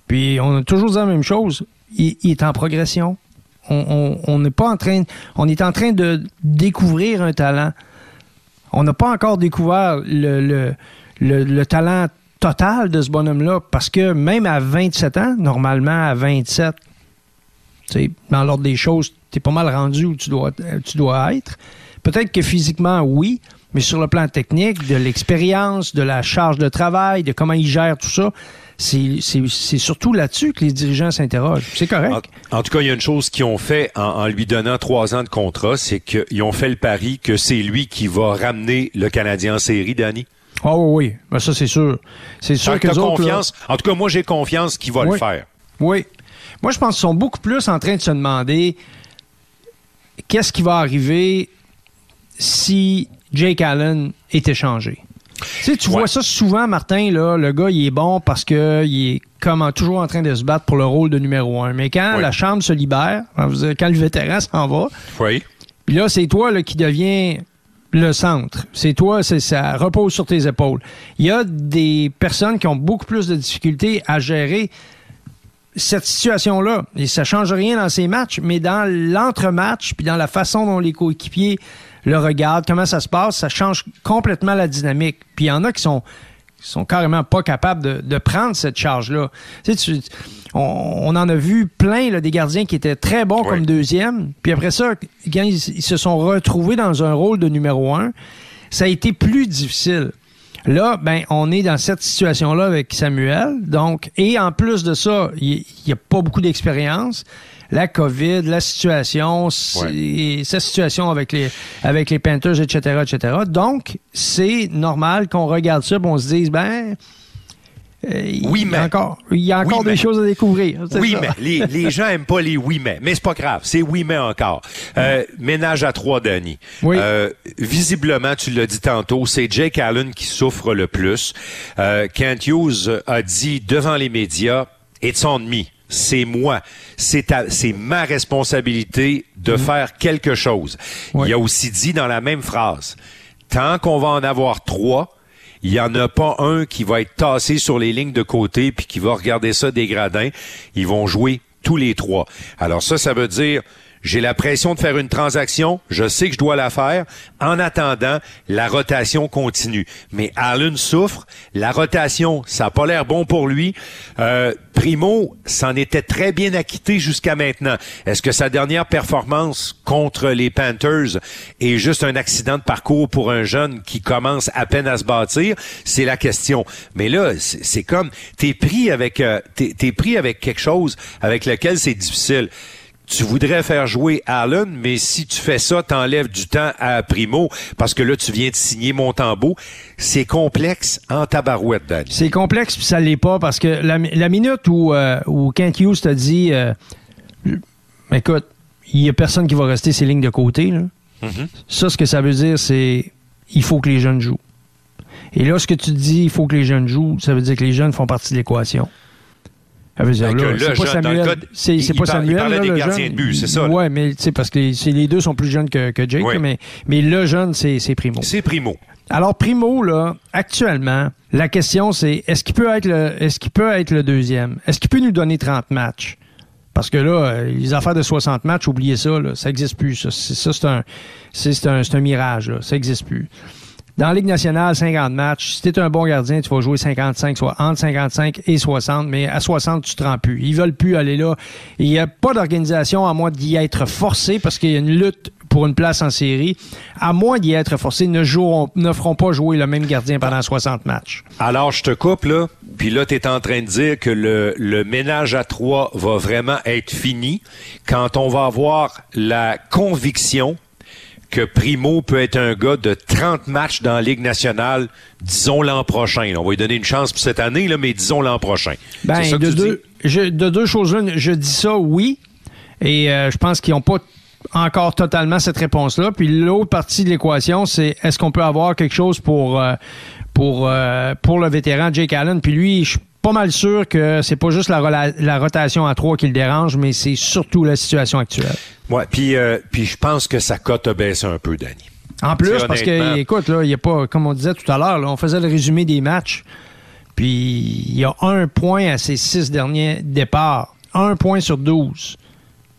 Puis on a toujours dit la même chose. Il, est en progression. On n'est pas en train... On est en train de découvrir un talent. On n'a pas encore découvert le, le, le, le talent total de ce bonhomme-là, parce que même à 27 ans, normalement à 27, dans l'ordre des choses, tu es pas mal rendu où dois, tu dois être. Peut-être que physiquement, oui, mais sur le plan technique, de l'expérience, de la charge de travail, de comment il gère tout ça, c'est surtout là-dessus que les dirigeants s'interrogent. C'est correct. En, tout cas, il y a une chose qu'ils ont fait en, en, lui donnant trois ans de contrat, c'est qu'ils ont fait le pari que c'est lui qui va ramener le Canadien en série, Danny. Ah oui, oui. Ben, ça, c'est sûr. C'est sûr que confiance. En tout cas, moi, j'ai confiance qu'il va le faire. Oui. Moi, je pense qu'ils sont beaucoup plus en train de se demander qu'est-ce qui va arriver si Jake Allen est échangé. Tu sais, tu vois ça souvent, Martin, là, le gars, il est bon parce qu'il est comme toujours en train de se battre pour le rôle de numéro un. Mais quand la chambre se libère, quand le vétéran s'en va, oui. puis là, c'est toi là, qui deviens le centre. C'est toi, c'est ça repose sur tes épaules. Il y a des personnes qui ont beaucoup plus de difficultés à gérer cette situation-là. Et ça change rien dans ces matchs, mais dans l'entre-match, puis dans la façon dont les coéquipiers le regardent, comment ça se passe, ça change complètement la dynamique. Puis il y en a qui sont sont carrément pas capables de, de prendre cette charge-là. Tu sais, on, en a vu plein là, des gardiens qui étaient très bons comme deuxième. Puis après ça, quand ils, se sont retrouvés dans un rôle de numéro un, ça a été plus difficile. Là, ben, on est dans cette situation-là avec Samuel. Donc, et en plus de ça, il n'y a pas beaucoup d'expérience la COVID, la situation, sa situation avec les, avec les Panthers, etc., etc. Donc, c'est normal qu'on regarde ça et on se dise, ben, euh, oui, mais. Encore, il y a encore des choses à découvrir. Oui, mais. Les, les, gens aiment pas les oui, mais. Mais c'est pas grave. C'est oui, mais encore. Euh, ménage à trois, Danny. Oui. Euh, visiblement, tu l'as dit tantôt, c'est Jake Allen qui souffre le plus. Kent Hughes a dit devant les médias, it's on me c'est moi. C'est ma responsabilité de mm-hmm. faire quelque chose. Il a aussi dit dans la même phrase, tant qu'on va en avoir trois, il n'y en a pas un qui va être tassé sur les lignes de côté puis qui va regarder ça des gradins. Ils vont jouer tous les trois. Alors ça, ça veut dire j'ai la pression de faire une transaction, je sais que je dois la faire. En attendant, la rotation continue. Mais Allen souffre, la rotation, ça n'a pas l'air bon pour lui. Euh, Primo s'en était très bien acquitté jusqu'à maintenant. Est-ce que sa dernière performance contre les Panthers est juste un accident de parcours pour un jeune qui commence à peine à se bâtir? C'est la question. Mais là, c'est comme, t'es pris avec, euh, t'es pris avec quelque chose avec lequel c'est difficile tu voudrais faire jouer Allen, mais si tu fais ça, t'enlèves du temps à Primo parce que là, tu viens de signer Montembeau. C'est complexe en tabarouette, Danny. C'est complexe, puis ça l'est pas parce que la, minute où, euh, où Kent Hughes t'a dit euh, écoute, il y a personne qui va rester ces lignes de côté, là. Mm-hmm. Ça, ce que ça veut dire, c'est il faut que les jeunes jouent. Et là, ce que tu dis, il faut que les jeunes jouent, ça veut dire que les jeunes font partie de l'équation. C'est pas Samuel. C'est pas Samuel. Il parlait des gardiens de but, c'est ça. Oui, mais c'est parce que les deux sont plus jeunes que, que Jake, mais, mais le jeune, c'est Primo. C'est Primo. Alors, Primo, là, actuellement, la question, c'est est-ce qu'il peut être le est-ce qu'il peut être le deuxième? Est-ce qu'il peut nous donner 30 matchs? Parce que là, les affaires de 60 matchs, oubliez ça, là, ça n'existe plus. Ça, c'est un, un, un mirage, là, ça n'existe plus. Dans la Ligue nationale, 50 matchs. Si tu un bon gardien, tu vas jouer 55, soit entre 55 et 60, mais à 60, tu te rends plus. Ils veulent plus aller là. Il n'y a pas d'organisation à moins d'y être forcé parce qu'il y a une lutte pour une place en série, à moins d'y être forcé, ne, joueront, ne feront pas jouer le même gardien pendant 60 matchs. Alors, je te coupe, là. Puis là, tu es en train de dire que le ménage à trois va vraiment être fini quand on va avoir la conviction que Primo peut être un gars de 30 matchs dans la Ligue nationale, disons l'an prochain. On va lui donner une chance pour cette année, là, mais disons l'an prochain. Ben, ça de, deux, de deux choses je dis ça, oui. Et euh, je pense qu'ils n'ont pas encore totalement cette réponse-là. Puis l'autre partie de l'équation, c'est est-ce qu'on peut avoir quelque chose pour, euh, pour, euh, pour le vétéran Jake Allen? Puis lui, je pas mal sûr que c'est pas juste la, la rotation à trois qui le dérange, mais c'est surtout la situation actuelle. Ouais, puis euh, puis je pense que sa cote a baissé un peu, Danny. En plus, parce que écoute, là, il y a pas, comme on disait tout à l'heure, on faisait le résumé des matchs, puis il y a un point à ses six derniers départs, un point sur douze.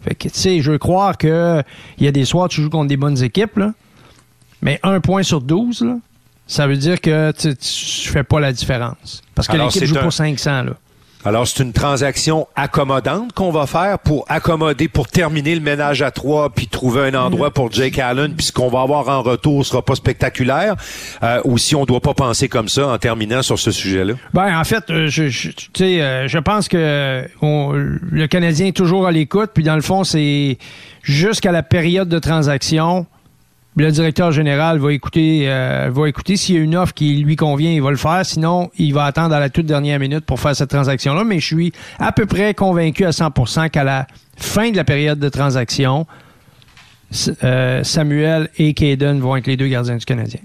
Fait que tu sais, je veux croire que il y a des soirs où tu joues contre des bonnes équipes, là, mais un point sur douze, là, ça veut dire que tu, tu fais pas la différence. Parce que l'équipe joue pour 500, là. Alors, c'est une transaction accommodante qu'on va faire pour accommoder, pour terminer le ménage à trois, puis trouver un endroit pour Jake Allen, puis ce qu'on va avoir en retour sera pas spectaculaire, euh, ou si on doit pas penser comme ça en terminant sur ce sujet-là? Ben, en fait, euh, je, je, euh, je pense que le Canadien est toujours à l'écoute, puis dans le fond, c'est jusqu'à la période de transaction, le directeur général va écouter, euh, va écouter s'il y a une offre qui lui convient, il va le faire. Sinon, il va attendre à la toute dernière minute pour faire cette transaction-là. Mais je suis à peu près convaincu à 100% qu'à la fin de la période de transaction, euh, Samuel et Caden vont être les deux gardiens du Canadien.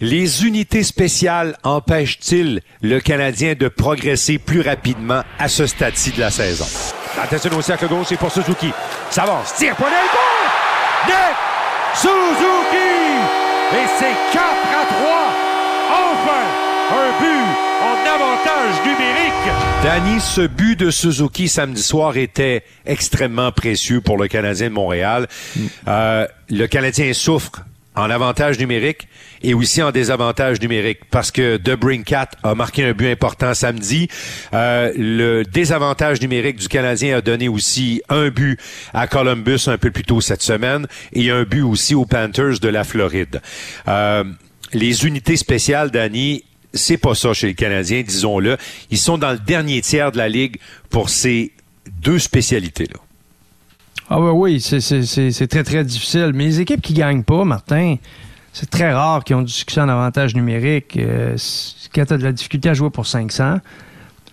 Les unités spéciales empêchent-ils le Canadien de progresser plus rapidement à ce stade-ci de la saison? Attention au cercle gauche, c'est pour Suzuki. Ça avance. Tire, Suzuki! Et c'est 4 à 3. Enfin, un but en avantage numérique. Danny, ce but de Suzuki samedi soir était extrêmement précieux pour le Canadien de Montréal. Euh, le Canadien souffre en avantage numérique et aussi en désavantage numérique parce que Debrincat a marqué un but important samedi. Euh, le désavantage numérique du Canadien a donné aussi un but à Columbus un peu plus tôt cette semaine et un but aussi aux Panthers de la Floride. Euh, les unités spéciales, Danny, c'est pas ça chez les Canadiens, disons-le. Ils sont dans le dernier tiers de la ligue pour ces deux spécialités-là. Ah oui, c'est très, très difficile. Mais les équipes qui gagnent pas, Martin, c'est très rare qu'ils ont du succès en avantage numérique. Euh, quand tu as de la difficulté à jouer pour 500,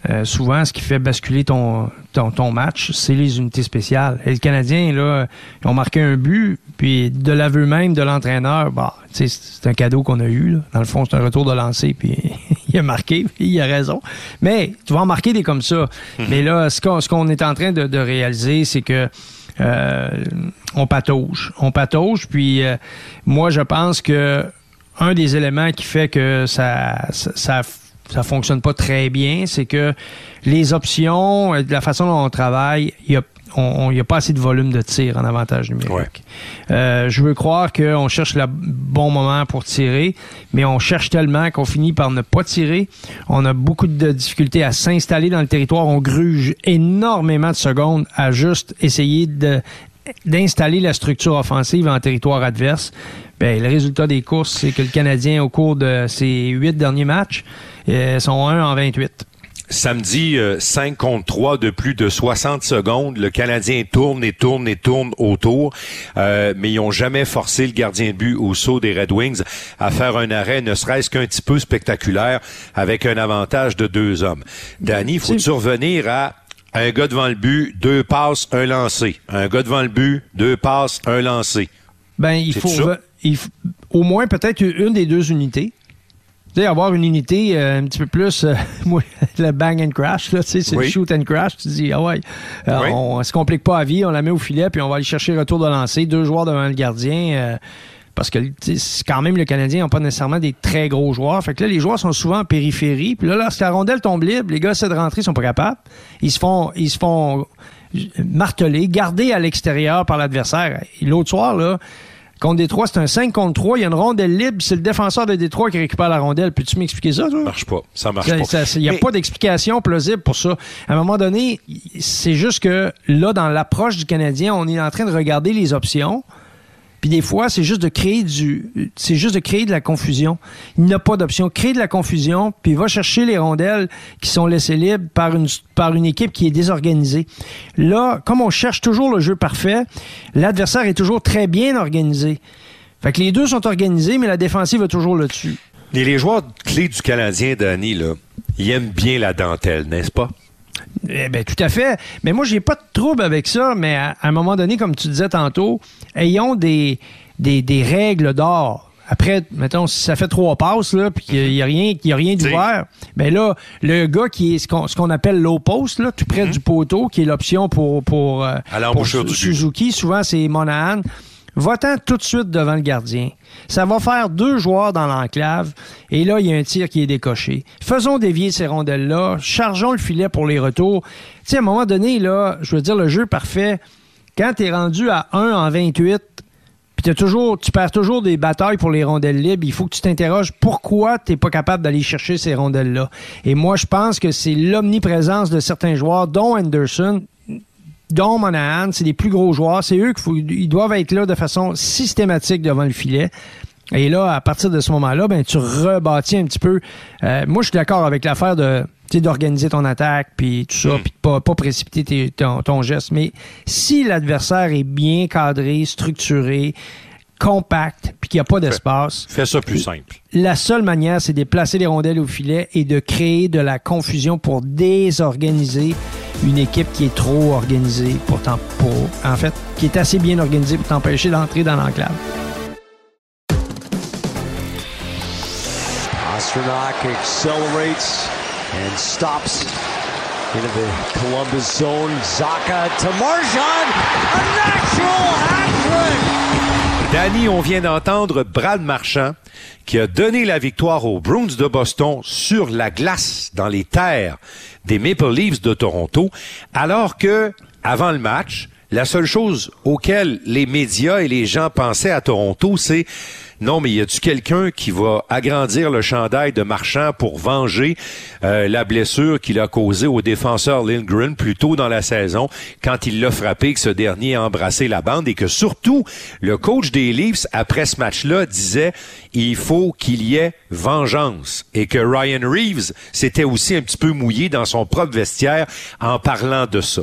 euh, souvent, ce qui fait basculer ton, ton, match, c'est les unités spéciales. Et le Canadien, là, ils ont marqué un but, puis de l'aveu même de l'entraîneur, bah, c'est un cadeau qu'on a eu. Là. Dans le fond, c'est un retour de lancer, puis il a marqué, puis il a raison. Mais tu vas en marquer des comme ça. Mhm. Mais là, ce qu'on est en train de, réaliser, c'est que on patauge. On patauge, puis euh, moi, je pense que un des éléments qui fait que ça, ça, ça ça fonctionne pas très bien, c'est que les options, euh, la façon dont on travaille, il y a n'y a pas assez de volume de tir en avantage numérique. Euh, je veux croire qu'on cherche le bon moment pour tirer, mais on cherche tellement qu'on finit par ne pas tirer. On a beaucoup de difficultés à s'installer dans le territoire. On gruge énormément de secondes à juste essayer de d'installer la structure offensive en territoire adverse. Ben, le résultat des courses, c'est que le Canadien, au cours de ses huit derniers matchs, euh, sont 1 en 28. Samedi, 5 euh, contre 3 de plus de 60 secondes. Le Canadien tourne et tourne et tourne autour, euh, mais ils n'ont jamais forcé le gardien de but au saut des Red Wings à faire un arrêt, ne serait-ce qu'un petit peu spectaculaire, avec un avantage de deux hommes. Danny, il faut survenir à un gars devant le but, deux passes, un lancé? Un gars devant le but, deux passes, un lancé. Ben, il faut, il au moins peut-être une des deux unités. Tu sais, avoir une unité euh, un petit peu plus, euh, le bang and crash, là, tu sais, c'est le shoot and crash. Tu dis, ah ouais, euh, on, se complique pas la vie, on la met au filet, puis on va aller chercher retour de lancer, deux joueurs devant le gardien. parce que quand même, le Canadien n'a pas nécessairement des très gros joueurs. Fait que là, les joueurs sont souvent en périphérie. Puis là, lorsque la rondelle tombe libre, les gars essaient de rentrer, ils sont pas capables. Ils se font, ils se font marteler, garder à l'extérieur par l'adversaire. L'autre soir, là, Contre Détroit, c'est un 5 contre 3. Il y a une rondelle libre. C'est le défenseur de Détroit qui récupère la rondelle. Peux-tu m'expliquer ça, toi? Ça marche pas. Ça marche pas. Il n'y a pas d'explication plausible pour ça. À un moment donné, c'est juste que là, dans l'approche du Canadien, on est en train de regarder les options. Puis des fois, c'est juste de créer du, c'est juste de créer de la confusion. Il n'a pas d'option. Créer de la confusion, puis va chercher les rondelles qui sont laissées libres par une, par une équipe qui est désorganisée. Là, comme on cherche toujours le jeu parfait, l'adversaire est toujours très bien organisé. Fait que les deux sont organisés, mais la défensive est toujours le dessus. Les, joueurs clés du Canadien, Danny, là, ils aiment bien la dentelle, n'est-ce pas? Eh bien, tout à fait. Mais moi, j'ai pas de trouble avec ça, mais à, un moment donné, comme tu disais tantôt, ayons des, des, règles d'or. Après, mettons, si ça fait trois passes, là, puis qu'il n'y a, rien, qu'il a rien d'ouvert, ben là, le gars qui est ce qu'on, appelle low post, là, tout près mm-hmm. du poteau, qui est l'option pour, pour, euh, pour Suzuki, souvent c'est Monahan va-t'en tout de suite devant le gardien. Ça va faire deux joueurs dans l'enclave. Et là, il y a un tir qui est décoché. Faisons dévier ces rondelles-là. Chargeons le filet pour les retours. Tu sais, à un moment donné, là, je veux dire, le jeu parfait, quand tu es rendu à 1 en 28, puis tu perds toujours des batailles pour les rondelles libres. Il faut que tu t'interroges pourquoi tu n'es pas capable d'aller chercher ces rondelles-là. Et moi, je pense que c'est l'omniprésence de certains joueurs, dont Anderson, dont Monahan, c'est les plus gros joueurs. C'est eux qui doivent être là de façon systématique devant le filet. Et là, à partir de ce moment-là, ben, tu rebâtis un petit peu. Euh, moi, je suis d'accord avec l'affaire de d'organiser ton attaque, puis tout ça, hmm. puis de pas, pas précipiter ton, geste. Mais si l'adversaire est bien cadré, structuré, compact, puis qu'il n'y a pas d'espace... Fais ça plus simple. La seule manière, c'est de placer les rondelles au filet et de créer de la confusion pour désorganiser une équipe qui est trop organisée pour, pour en fait, qui est assez bien organisée pour t'empêcher d'entrer dans l'enclave. Pasternak accelerates and stops into the Columbus zone. Zaka to Marjan, a natural. Danny, on vient d'entendre Brad Marchand qui a donné la victoire aux Bruins de Boston sur la glace dans les terres des Maple Leafs de Toronto, alors que, avant le match, la seule chose auquel les médias et les gens pensaient à Toronto, c'est non, mais y a-tu quelqu'un qui va agrandir le chandail de Marchand pour venger euh, la blessure qu'il a causée au défenseur Lindgren plus tôt dans la saison quand il l'a frappé que ce dernier a embrassé la bande et que surtout le coach des Leafs après ce match-là disait il faut qu'il y ait vengeance et que Ryan Reeves s'était aussi un petit peu mouillé dans son propre vestiaire en parlant de ça.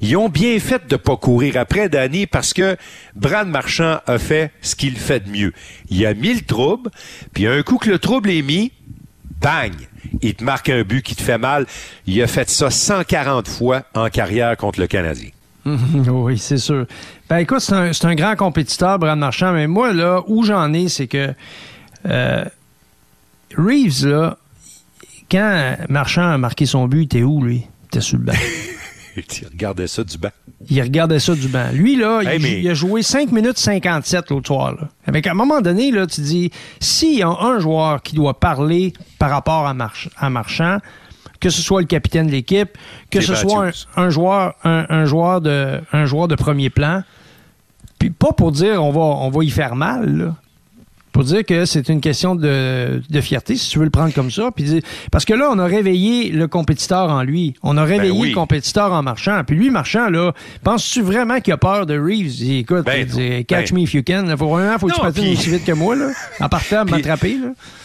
Ils ont bien fait de pas courir après Danny parce que Brad Marchand a fait ce qu'il fait de mieux a mis le trouble, puis un coup que le trouble est mis, bang! il te marque un but qui te fait mal. Il a fait ça 140 fois en carrière contre le Canadien. oui, c'est sûr. Ben écoute, c'est un, un, grand compétiteur, Brad Marchand, mais moi, là, où j'en ai, c'est que euh, Reeves, là, quand Marchand a marqué son but, il était où, lui? Il était sur le banc. il regardait ça du banc. Il regardait ça du banc. Lui, là, il, a joué 5 minutes 57 l'autre soir. Là. Avec, à un moment donné, là, tu dis, s'il y a un joueur qui doit parler par rapport à, à Marchand, que ce soit le capitaine de l'équipe, que ce soit un, joueur, un, joueur de, un joueur de premier plan, puis pas pour dire on va, on va y faire mal, là pour dire que c'est une question de, fierté, si tu veux le prendre comme ça. Puis, parce que là, on a réveillé le compétiteur en lui. On a ben réveillé le compétiteur en marchant. Puis lui, marchant, là, penses-tu vraiment qu'il a peur de Reeves? écoute, ben catch ben me if you can. Il faut vraiment faut que tu patines aussi vite que moi, là, en partant à m'attraper.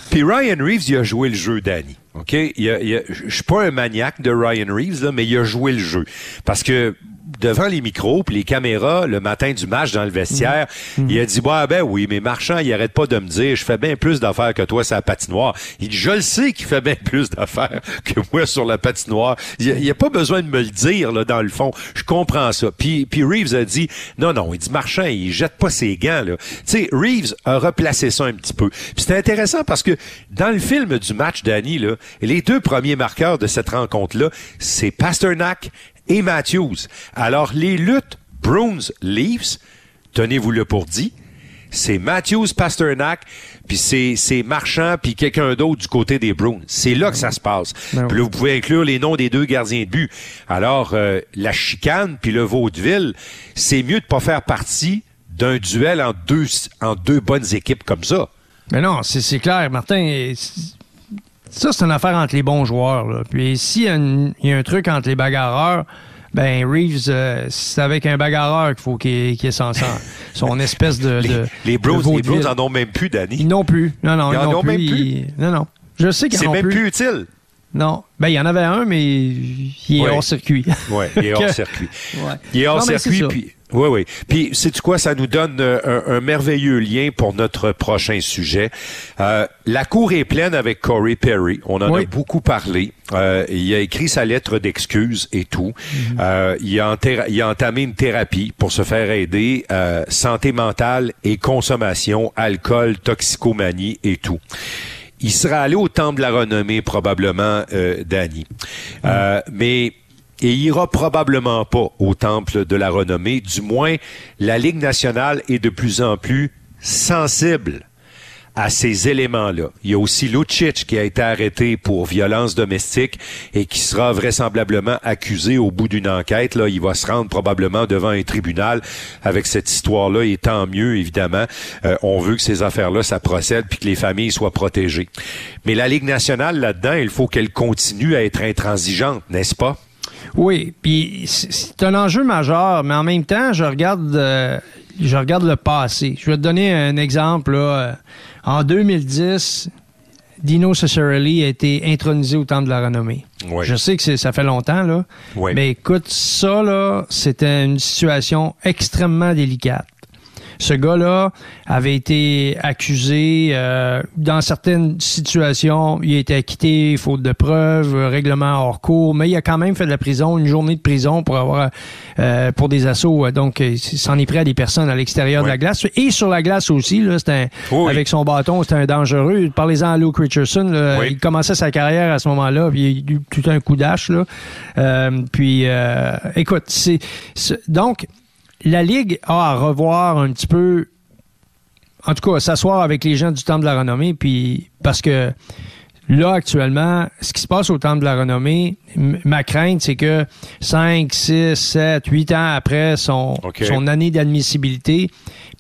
Puis Ryan Reeves, il a joué le jeu, Danny. OK? Je suis pas un maniaque de Ryan Reeves, là, mais il a joué le jeu. Parce que devant les micros puis les caméras le matin du match dans le vestiaire, mm. il a dit bah ben oui, mais Marchand, il arrête pas de me dire je fais bien plus d'affaires que toi sur la patinoire. Il dit je le sais qu'il fait bien plus d'affaires que moi sur la patinoire. Il n'y a, pas besoin de me le dire là dans le fond. Je comprends ça. Puis puis Reeves a dit non non, il dit Marchand, il jette pas ses gants là. Tu sais Reeves a replacé ça un petit peu. Puis c'est intéressant parce que dans le film du match Danny là, les deux premiers marqueurs de cette rencontre là, c'est Pasternak et Matthews. Alors, les luttes Bruins-Leafs, tenez-vous-le pour dit, c'est Matthews, Pasternak, puis c'est Marchand, puis quelqu'un d'autre du côté des Bruins. C'est là que ça se passe. Ben puis là, vous pouvez inclure les noms des deux gardiens de but. Alors, euh, la chicane, puis le vaudeville, c'est mieux de pas faire partie d'un duel en deux, en deux bonnes équipes comme ça. Mais non, c'est clair, Martin. Ça, c'est une affaire entre les bons joueurs. Puis s'il y, y, a un truc entre les bagarreurs, ben Reeves, euh, c'est avec un bagarreur qu'il faut qu'il ait son, son, espèce de. les, de, les Bros, les Bros en ont même plus, Danny. Ils n'ont plus. Non, non, ils, en ont, plus. même plus. Non, non. Je sais qu'ils en ont plus. C'est même plus utile. Non. Ben, il y en avait un, mais il est hors circuit. Oui, il est hors circuit. ouais. Il est hors circuit, puis oui, oui. Puis, c'est quoi? Ça nous donne euh, un, merveilleux lien pour notre prochain sujet. Euh, la cour est pleine avec Corey Perry. On en a beaucoup parlé. Euh, il a écrit sa lettre d'excuse et tout. Mhm. euh, il, a il, a entamé une thérapie pour se faire aider. Euh, santé mentale et consommation, alcool, toxicomanie et tout. Il sera allé au temple de la renommée probablement, euh, Danny. Mais et ira probablement pas au temple de la renommée. Du moins, la Ligue nationale est de plus en plus sensible à ces éléments-là. Il y a aussi Lucic qui a été arrêté pour violence domestique et qui sera vraisemblablement accusé au bout d'une enquête. Là, il va se rendre probablement devant un tribunal avec cette histoire-là et tant mieux, évidemment. Euh, on veut que ces affaires-là, ça procède puis que les familles soient protégées. Mais la Ligue nationale, là-dedans, il faut qu'elle continue à être intransigeante, n'est-ce pas? Oui, puis c'est un enjeu majeur, mais en même temps, je regarde, euh, je regarde le passé. Je vais te donner un exemple. Là. En 2010, Dino Ciccarelli a été intronisé au Temple de la Renommée. Je sais que ça fait longtemps, là. Mais écoute, ça, là, c'était une situation extrêmement délicate. Ce gars-là avait été accusé euh, dans certaines situations, il a été acquitté faute de preuves, règlement hors cours, mais il a quand même fait de la prison, une journée de prison pour avoir euh, pour des assauts. Donc, il s'en est pris à des personnes à l'extérieur de la glace et sur la glace aussi. Là, c'était avec son bâton, c'était un dangereux. Parlez-en à Luke Richardson. Il commençait sa carrière à ce moment-là, puis il a eu tout un coup d'âge. Euh, puis, écoute, c'est donc la Ligue a à revoir un petit peu, en tout cas, s'asseoir avec les gens du Temple de la Renommée, puis parce que là, actuellement, ce qui se passe au Temple de la Renommée, ma crainte, c'est que 5, 6, 7, 8 ans après son, son année d'admissibilité,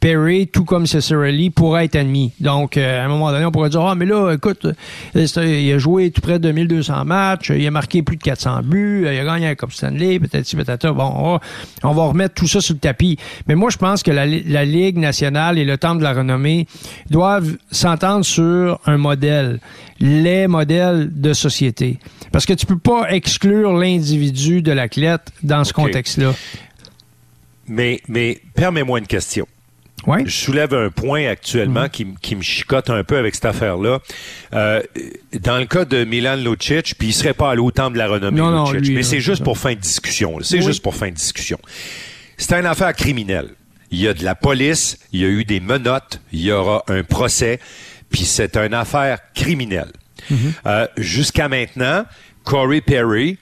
Perry, tout comme Lee, pourrait être admis. Donc, euh, à un moment donné, on pourrait dire, ah, mais là, écoute, euh, il a joué tout près de 1200 matchs, il a marqué plus de 400 buts, il a gagné un Cup Stanley, peut-être si, peut-être Bon, on va, remettre tout ça sur le tapis. Mais moi, je pense que la, la Ligue nationale et le Temple de la renommée doivent s'entendre sur un modèle, les modèles de société. Parce que tu peux pas exclure l'individu de l'athlète dans ce contexte-là. Mais, mais permets-moi une question. je soulève un point actuellement mm-hmm. qui, me chicote un peu avec cette affaire-là. Euh, dans le cas de Milan Lucic, puis il serait pas à l'autant de la renommée Lucic, mais c'est juste pour fin de discussion. C'est juste pour fin de discussion. C'est une affaire criminelle. Il y a de la police, il y a eu des menottes, il y aura un procès, puis c'est une affaire criminelle. Mm-hmm. Euh, jusqu'à maintenant, Corey Perry,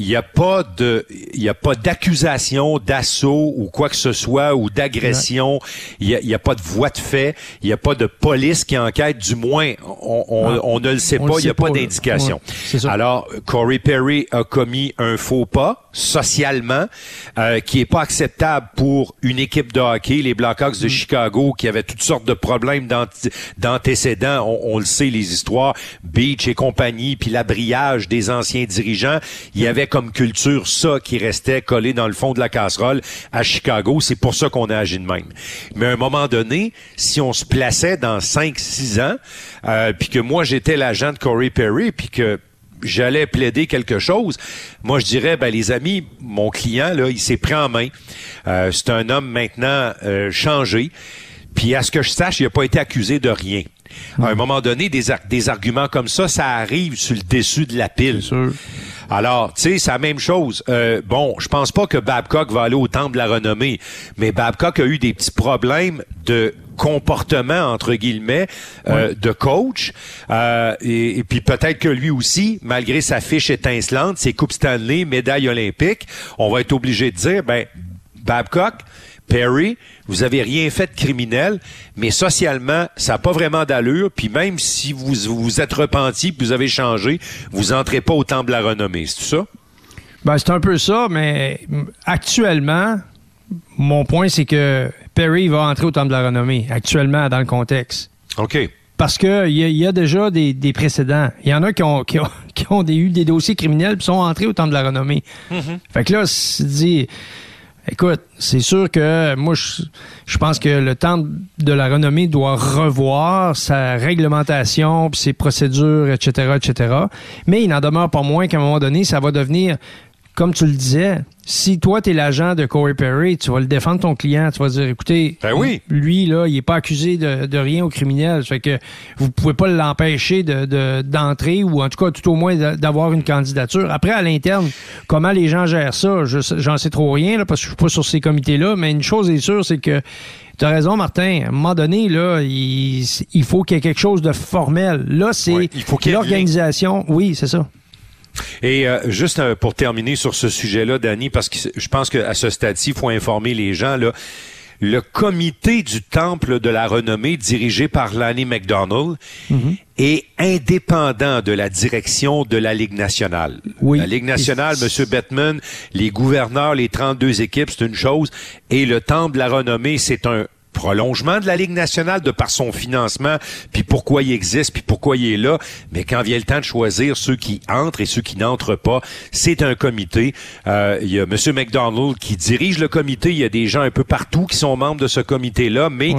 il n'y a pas de, il y a pas d'accusation d'assaut ou quoi que ce soit ou d'agression. Il n'y a, a, pas de voie de fait. Il n'y a pas de police qui enquête. Du moins, on, on, on ne le sait pas. Il n'y a pas, d'indication. Alors, Corey Perry a commis un faux pas socialement euh, qui est pas acceptable pour une équipe de hockey, les Blackhawks de mm. Chicago, qui avaient toutes sortes de problèmes d'antécédents. On, on, le sait, les histoires, Beach et compagnie, puis l'abriage des anciens dirigeants. Il y avait comme culture ça qui restait collé dans le fond de la casserole à Chicago. C'est pour ça qu'on a agi de même. Mais à un moment donné, si on se plaçait dans 5-6 ans, euh, puis que moi j'étais l'agent de Corey Perry, puis que j'allais plaider quelque chose, moi je dirais, ben les amis, mon client là, il s'est pris en main. Euh, c'est un homme maintenant euh, changé. Puis à ce que je sache, il n'a pas été accusé de rien. À un moment donné, des, des arguments comme ça, ça arrive sur le dessus de la pile. Alors, tu sais, c'est la même chose. Euh, bon, je pense pas que Babcock va aller au temple de la renommée, mais Babcock a eu des petits problèmes de comportement entre guillemets euh, de coach euh, et, puis peut-être que lui aussi malgré sa fiche étincelante ses coupes Stanley médaille olympique on va être obligé de dire ben Babcock Perry, vous avez rien fait de criminel, mais socialement, ça n'a pas vraiment d'allure. Puis même si vous vous êtes repenti, puis vous avez changé, vous entrez pas au temple de la renommée. C'est tout ça? Ben, c'est un peu ça, mais actuellement, mon point, c'est que Perry va entrer au temple de la renommée, actuellement, dans le contexte. OK. Parce qu'il y, y, a déjà des, précédents. Il y en a qui ont, qui ont, eu des dossiers criminels et sont entrés au temple de la renommée. Mm-hmm. Fait que là, c'est dit Écoute, c'est sûr que moi, je, pense que le temps de la renommée doit revoir sa réglementation, puis ses procédures, etc., etc. Mais il n'en demeure pas moins qu'à un moment donné, ça va devenir comme tu le disais, si toi, tu es l'agent de Corey Perry, tu vas le défendre ton client. Tu vas dire, écoutez, ben oui. lui, là, il est pas accusé de, rien au criminel. Fait que vous pouvez pas l'empêcher de, d'entrer ou en tout cas, tout au moins, d'avoir une candidature. Après, à l'interne, comment les gens gèrent ça, j'en sais trop rien, là, parce que je suis pas sur ces comités-là. Mais une chose est sûre, c'est que tu as raison, Martin. À un moment donné, là, il, faut qu'il y ait quelque chose de formel. Là, c'est l'organisation. Oui, c'est ça. Et euh, juste euh, pour terminer sur ce sujet-là, Danny, parce que je pense qu'à ce stade-ci, il faut informer les gens, là, le comité du Temple de la renommée dirigé par Lanny McDonald mhm. est indépendant de la direction de la Ligue nationale. Oui. La Ligue nationale, M. Bettman, les gouverneurs, les 32 équipes, c'est une chose, et le Temple de la renommée, c'est un prolongement de la Ligue nationale de par son financement, puis pourquoi il existe, puis pourquoi il est là. Mais quand vient le temps de choisir ceux qui entrent et ceux qui n'entrent pas, c'est un comité. Euh, il y a M. McDonald qui dirige le comité. Il y a des gens un peu partout qui sont membres de ce comité-là, mais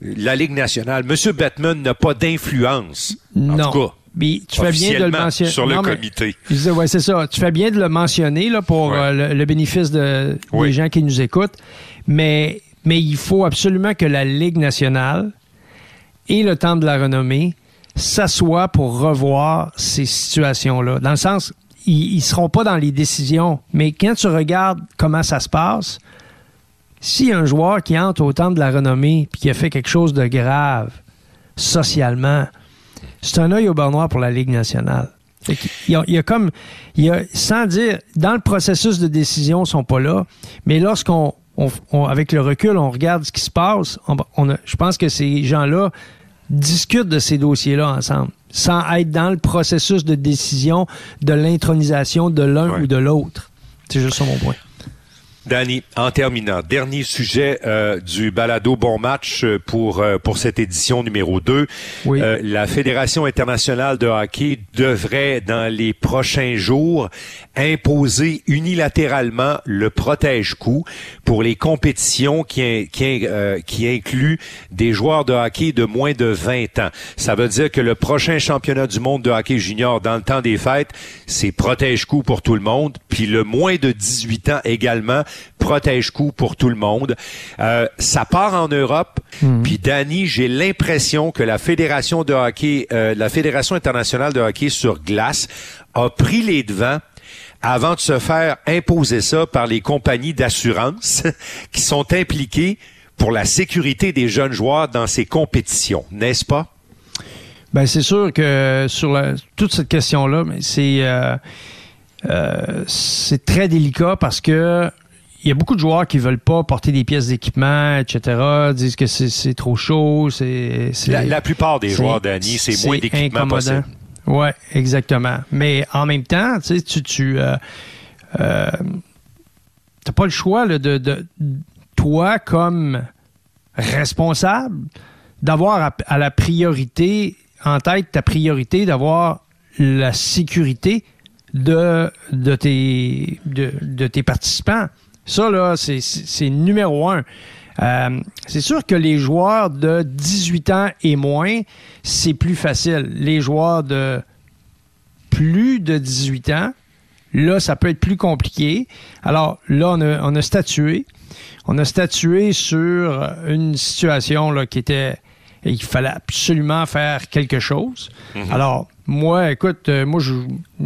la Ligue nationale, M. Batman n'a pas d'influence. En tout cas. tu fais bien de le mentionner. Sur le comité. ouais, c'est ça. Tu fais bien de le mentionner là, pour euh, le, bénéfice de, des gens qui nous écoutent. Mais mais il faut absolument que la Ligue nationale et le temps de la renommée s'assoient pour revoir ces situations-là. Dans le sens, ils ne seront pas dans les décisions, mais quand tu regardes comment ça se passe, si un joueur qui entre au temps de la renommée puis qui a fait quelque chose de grave socialement, c'est un œil au beurre noir pour la Ligue nationale. Il y, a, comme, il y a, sans dire, dans le processus de décision, ils sont pas là, mais lorsqu'on avec le recul, on regarde ce qui se passe. je pense que ces gens-là discutent de ces dossiers-là ensemble, sans être dans le processus de décision de l'intronisation de l'un ou de l'autre. C'est juste ça mon point. Danny, en terminant, dernier sujet euh, du balado Bon Match euh, pour, euh, pour cette édition numéro 2. la Fédération internationale de hockey devrait, dans les prochains jours, imposer unilatéralement le protège-coup pour les compétitions qui, qui, euh, qui incluent des joueurs de hockey de moins de 20 ans. Ça veut dire que le prochain championnat du monde de hockey junior dans le temps des fêtes, c'est protège-coup pour tout le monde, puis le moins de 18 ans également, protège-coup pour tout le monde. Euh, ça part en Europe, mhm. puis Danny, j'ai l'impression que la fédération de hockey, euh, la fédération internationale de hockey sur glace a pris les devants avant de se faire imposer ça par les compagnies d'assurance qui sont impliquées pour la sécurité des jeunes joueurs dans ces compétitions, n'est-ce pas? Ben c'est sûr que sur toute cette question-là, c'est euh, euh, c'est très délicat parce que il y a beaucoup de joueurs qui veulent pas porter des pièces d'équipement, etc. Disent que c'est trop chaud. C'est la, plupart des joueurs, Danny, c'est moins d'équipement possible. Oui, exactement. Mais en même temps, tu sais, tu, tu euh, euh pas le choix de, de, toi comme responsable d'avoir à, la priorité en tête ta priorité d'avoir la sécurité de, de, tes, de, de tes participants. Ça, là, c'est numéro un. Euh, c'est sûr que les joueurs de 18 ans et moins, c'est plus facile. Les joueurs de plus de 18 ans, là, ça peut être plus compliqué. Alors là, on a, on a statué. On a statué sur une situation là, qui était et il fallait absolument faire quelque chose. Mhm. Alors, moi, écoute, euh, moi, je,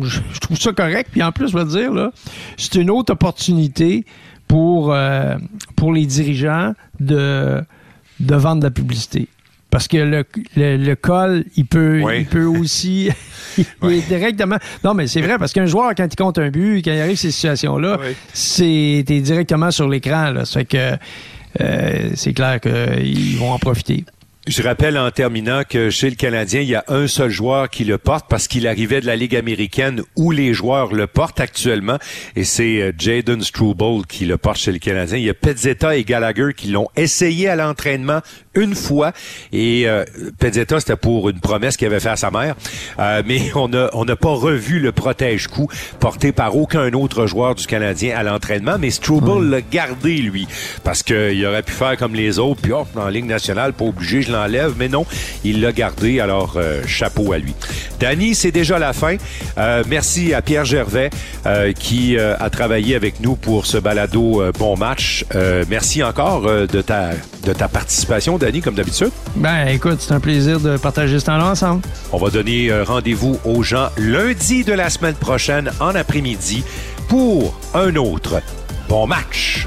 je, trouve ça correct. Puis en plus, je vais te dire, là, c'est une autre opportunité pour, euh, pour les dirigeants de, de vendre de la publicité. Parce que le, le, col, il peut, il peut aussi. il directement. Non, mais c'est vrai, parce qu'un joueur, quand il compte un but, quand il arrive ces situations-là, c'est t'es directement sur l'écran. Ça fait que euh, c'est clair qu'ils vont en profiter. Je rappelle en terminant que chez le Canadien, il y a un seul joueur qui le porte parce qu'il arrivait de la Ligue américaine où les joueurs le portent actuellement. Et c'est euh, Jaden Struble qui le porte chez le Canadien. Il y a Petzetta et Gallagher qui l'ont essayé à l'entraînement une fois. Et euh, c'était pour une promesse qu'il avait fait à sa mère, euh, mais on n'a on pas revu le protège-coup porté par aucun autre joueur du Canadien à l'entraînement, mais Struble l'a gardé lui parce qu'il aurait pu faire comme les autres. Puis oh, en Ligue nationale pas obligé l'enlève, mais non, il l'a gardé, alors euh, chapeau à lui. Danny, c'est déjà la fin. Euh, merci à Pierre Gervais euh, qui a travaillé avec nous pour ce balado Bon Match. merci encore de, ta, de ta participation, Danny, comme d'habitude. Ben écoute, c'est un plaisir de partager ce temps-là ensemble. On va donner rendez-vous aux gens lundi de la semaine prochaine en après-midi pour un autre Bon Match.